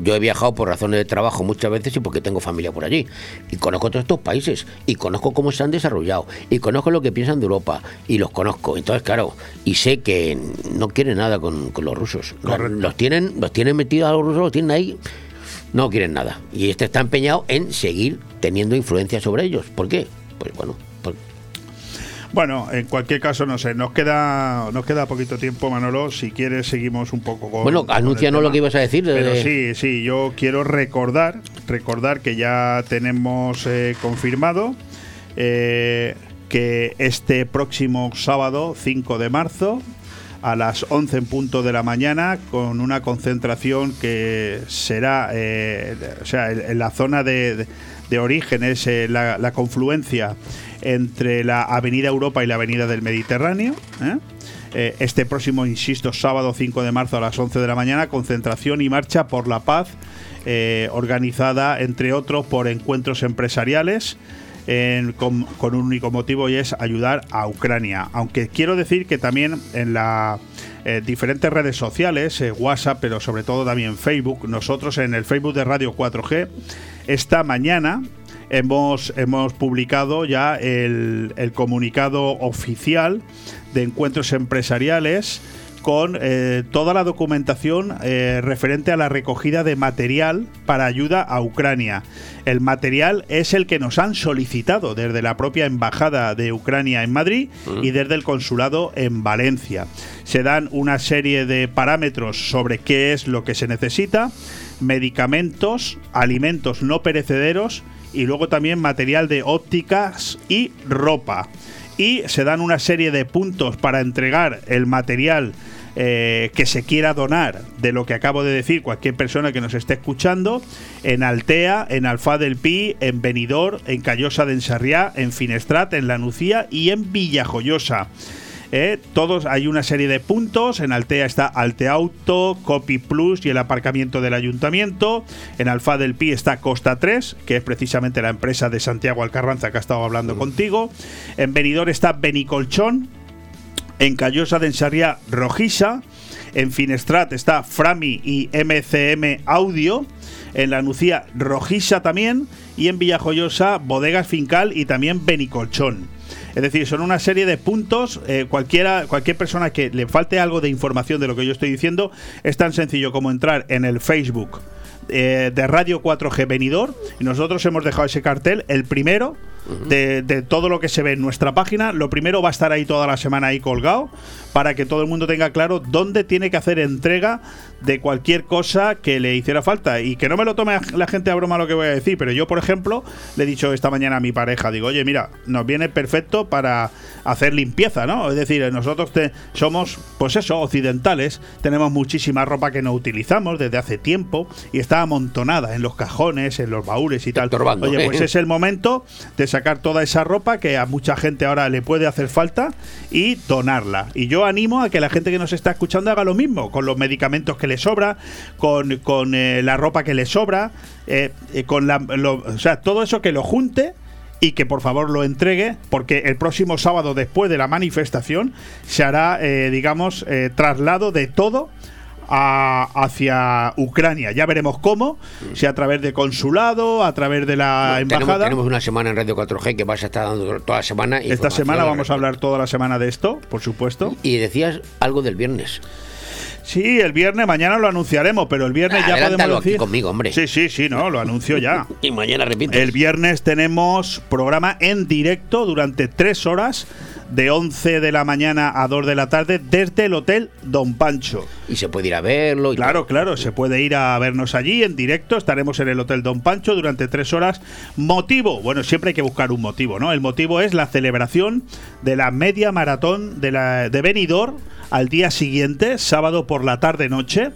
Yo he viajado por razones de trabajo muchas veces y porque tengo familia por allí. Y conozco todos estos países. Y conozco cómo se han desarrollado. Y conozco lo que piensan de Europa. Y los conozco. Entonces, claro, y sé que no quieren nada con, con los rusos. Los, los tienen, los tienen metidos a los rusos, los tienen ahí no quieren nada. Y este está empeñado en seguir teniendo influencia sobre ellos. ¿Por qué? Pues bueno, Bueno, en cualquier caso, no sé, nos queda nos queda poquito tiempo, Manolo. Si quieres, seguimos un poco con. Bueno, anúncianos lo que ibas a decir de- Pero sí, sí, yo quiero recordar, recordar que ya tenemos eh, confirmado eh, que este próximo sábado, 5 de marzo, a las 11 en punto de la mañana, con una concentración que será, eh, o sea, en, en la zona de, de- de origen, es eh, la, confluencia entre la Avenida Europa y la Avenida del Mediterráneo. ¿eh? eh, este próximo, insisto, sábado 5 de marzo a las 11 de la mañana, concentración y marcha por la paz, organizada, entre otros, por encuentros empresariales. en- con, un único motivo y es ayudar a Ucrania. Aunque quiero decir que también en las diferentes redes sociales, WhatsApp, pero sobre todo también Facebook, nosotros en el Facebook de Radio 4G, esta mañana hemos, hemos publicado ya el, el comunicado oficial de encuentros empresariales con eh, toda la documentación eh, referente a la recogida de material para ayuda a Ucrania. El material es el que nos han solicitado desde la propia Embajada de Ucrania en Madrid y desde el Consulado en Valencia. Se dan una serie de parámetros sobre qué es lo que se necesita, medicamentos, alimentos no perecederos y luego también material de ópticas y ropa y se dan una serie de puntos para entregar el material eh, que se quiera donar de lo que acabo de decir cualquier persona que nos esté escuchando en Altea, en Alfa del Pi, en Benidorm, en Callosa de Ensarriá, en Finestrat, en La Nucía y en Villajoyosa. Eh, todos hay una serie de puntos. En Altea está Alteauto, Copy Plus y el aparcamiento del ayuntamiento. En Alfa del Pi está Costa 3, que es precisamente la empresa de Santiago Alcarranza que ha estado hablando contigo. En Benidorm está Benicolchón. En Callosa de Ensarriá, Rojisa. En Finestrat está Frami y MCM Audio. En La Nucía, Rojisa también. Y en Villajoyosa, Bodegas Fincal y también Benicolchón. Es decir, son una serie de puntos. eh, cualquiera, cualquier persona que le falte algo de información de lo que yo estoy diciendo, es tan sencillo como entrar en el Facebook eh, de Radio 4G Venidor. Y nosotros hemos dejado ese cartel, el primero. De, de todo lo que se ve en nuestra página, lo primero va a estar ahí toda la semana ahí colgado para que todo el mundo tenga claro dónde tiene que hacer entrega de cualquier cosa que le hiciera falta y que no me lo tome la gente a broma lo que voy a decir, pero yo por ejemplo le he dicho esta mañana a mi pareja, digo, oye mira, nos viene perfecto para hacer limpieza, ¿no? Es decir, nosotros te- somos, pues eso, occidentales, tenemos muchísima ropa que no utilizamos desde hace tiempo y está amontonada en los cajones, en los baúles y tal. Oye, pues es el momento de sacar toda esa ropa que a mucha gente ahora le puede hacer falta y donarla. Y yo animo a que la gente que nos está escuchando haga lo mismo, con los medicamentos que le sobra, con, con, eh, la ropa que le sobra, eh, eh, con la, o sea, todo eso que lo junte y que por favor lo entregue, porque el próximo sábado después de la manifestación se hará, digamos, traslado de todo a- hacia Ucrania. Ya veremos cómo, si a través de consulado, a través de la embajada. tenemos una semana en Radio 4G que vas a estar dando toda la semana. Esta semana vamos a hablar toda la semana de esto, por supuesto. Y decías algo del viernes. Sí, el viernes, mañana lo anunciaremos, pero el viernes ya podemos aquí decir. conmigo, hombre. Sí, sí, sí, no, lo anuncio ya. [laughs] Y mañana repite. El viernes tenemos programa en directo durante tres horas, de 11 de la mañana a 2 de la tarde, desde el Hotel Don Pancho. Y se puede ir a verlo. Y Claro, claro, se puede ir a vernos allí en directo. Estaremos en el Hotel Don Pancho durante tres horas. Motivo, bueno, siempre hay que buscar un motivo, ¿no? El motivo es la celebración de la media maratón de, la, de Benidorm al día siguiente, sábado por la tarde-noche.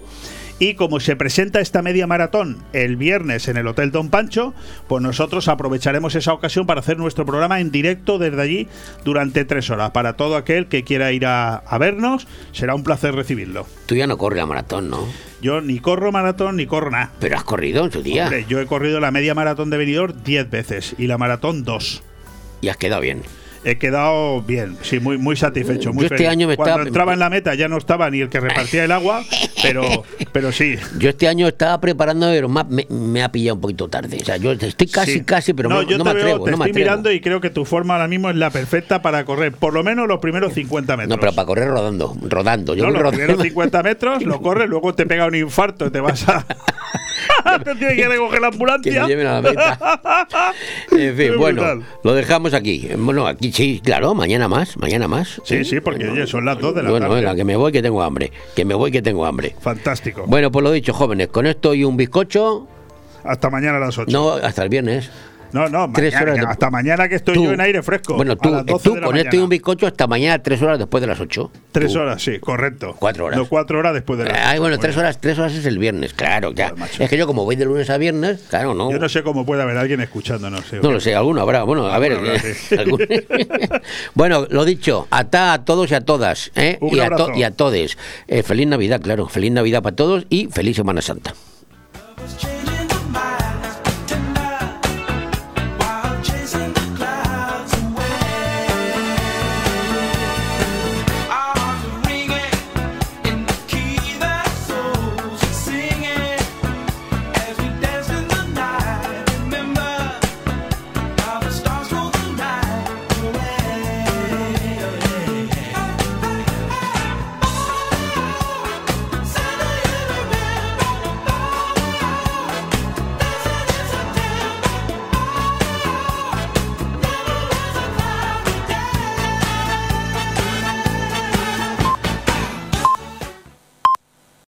Y como se presenta esta media maratón el viernes en el Hotel Don Pancho, pues nosotros aprovecharemos esa ocasión para hacer nuestro programa en directo desde allí durante tres horas. Para todo aquel que quiera ir a, a vernos, será un placer recibirlo. Tú ya no corres la maratón, ¿no? Yo ni corro maratón ni corro nada. Pero has corrido en su día. Hombre, yo he corrido la media maratón de Benidorm 10 veces y la maratón 2. Y has quedado bien. He quedado bien, sí, muy, muy satisfecho. Muy Yo este feliz. año me Cuando estaba- entraba en la meta ya no estaba ni el que repartía el agua, pero, pero sí. Yo este año estaba preparando, pero me, me- me ha pillado un poquito tarde. O sea, yo estoy casi, Sí. casi, pero no, yo no te me veo, atrevo. te no me estoy atrevo. mirando y creo que tu forma ahora mismo es la perfecta para correr por lo menos los primeros 50 metros. No, pero para correr rodando, rodando. Yo No, los rodando. primeros 50 metros lo corres, luego te pega un infarto y te vas a. [laughs] [laughs] te tiene que recoger la ambulancia. Que me lleven a la meta. [laughs] En fin, bueno, lo dejamos aquí. Bueno, aquí sí, claro, mañana más, mañana más. Sí, sí, porque oye, son las 2 de la bueno, tarde. venga, que me voy que tengo hambre. Que me voy que tengo hambre. Fantástico. Bueno, pues lo dicho, jóvenes, con esto y un bizcocho. Hasta mañana a las 8. No, hasta el viernes. No, no, Tres mañana, horas de- hasta mañana que estoy Tú- yo en aire fresco. Bueno, tú, las 12 tú de la con esto y mañana. un bizcocho hasta mañana, tres horas después de las ocho. Tres Tú. horas, sí, correcto. Cuatro horas. No, cuatro horas después de la. Ay, bueno, tres horas, tres horas es el viernes, claro, ya. Es que yo como voy de lunes a viernes, claro, no. Yo no sé cómo puede haber alguien escuchándonos. sí, No lo sé, alguno habrá. Bueno, a ver. Habrá, eh, sí. [laughs] bueno, lo dicho, ata a todos y a todas. ¿eh? Un y, a to- y a todes. Eh, feliz Navidad, claro. Feliz Navidad para todos y feliz Semana Santa.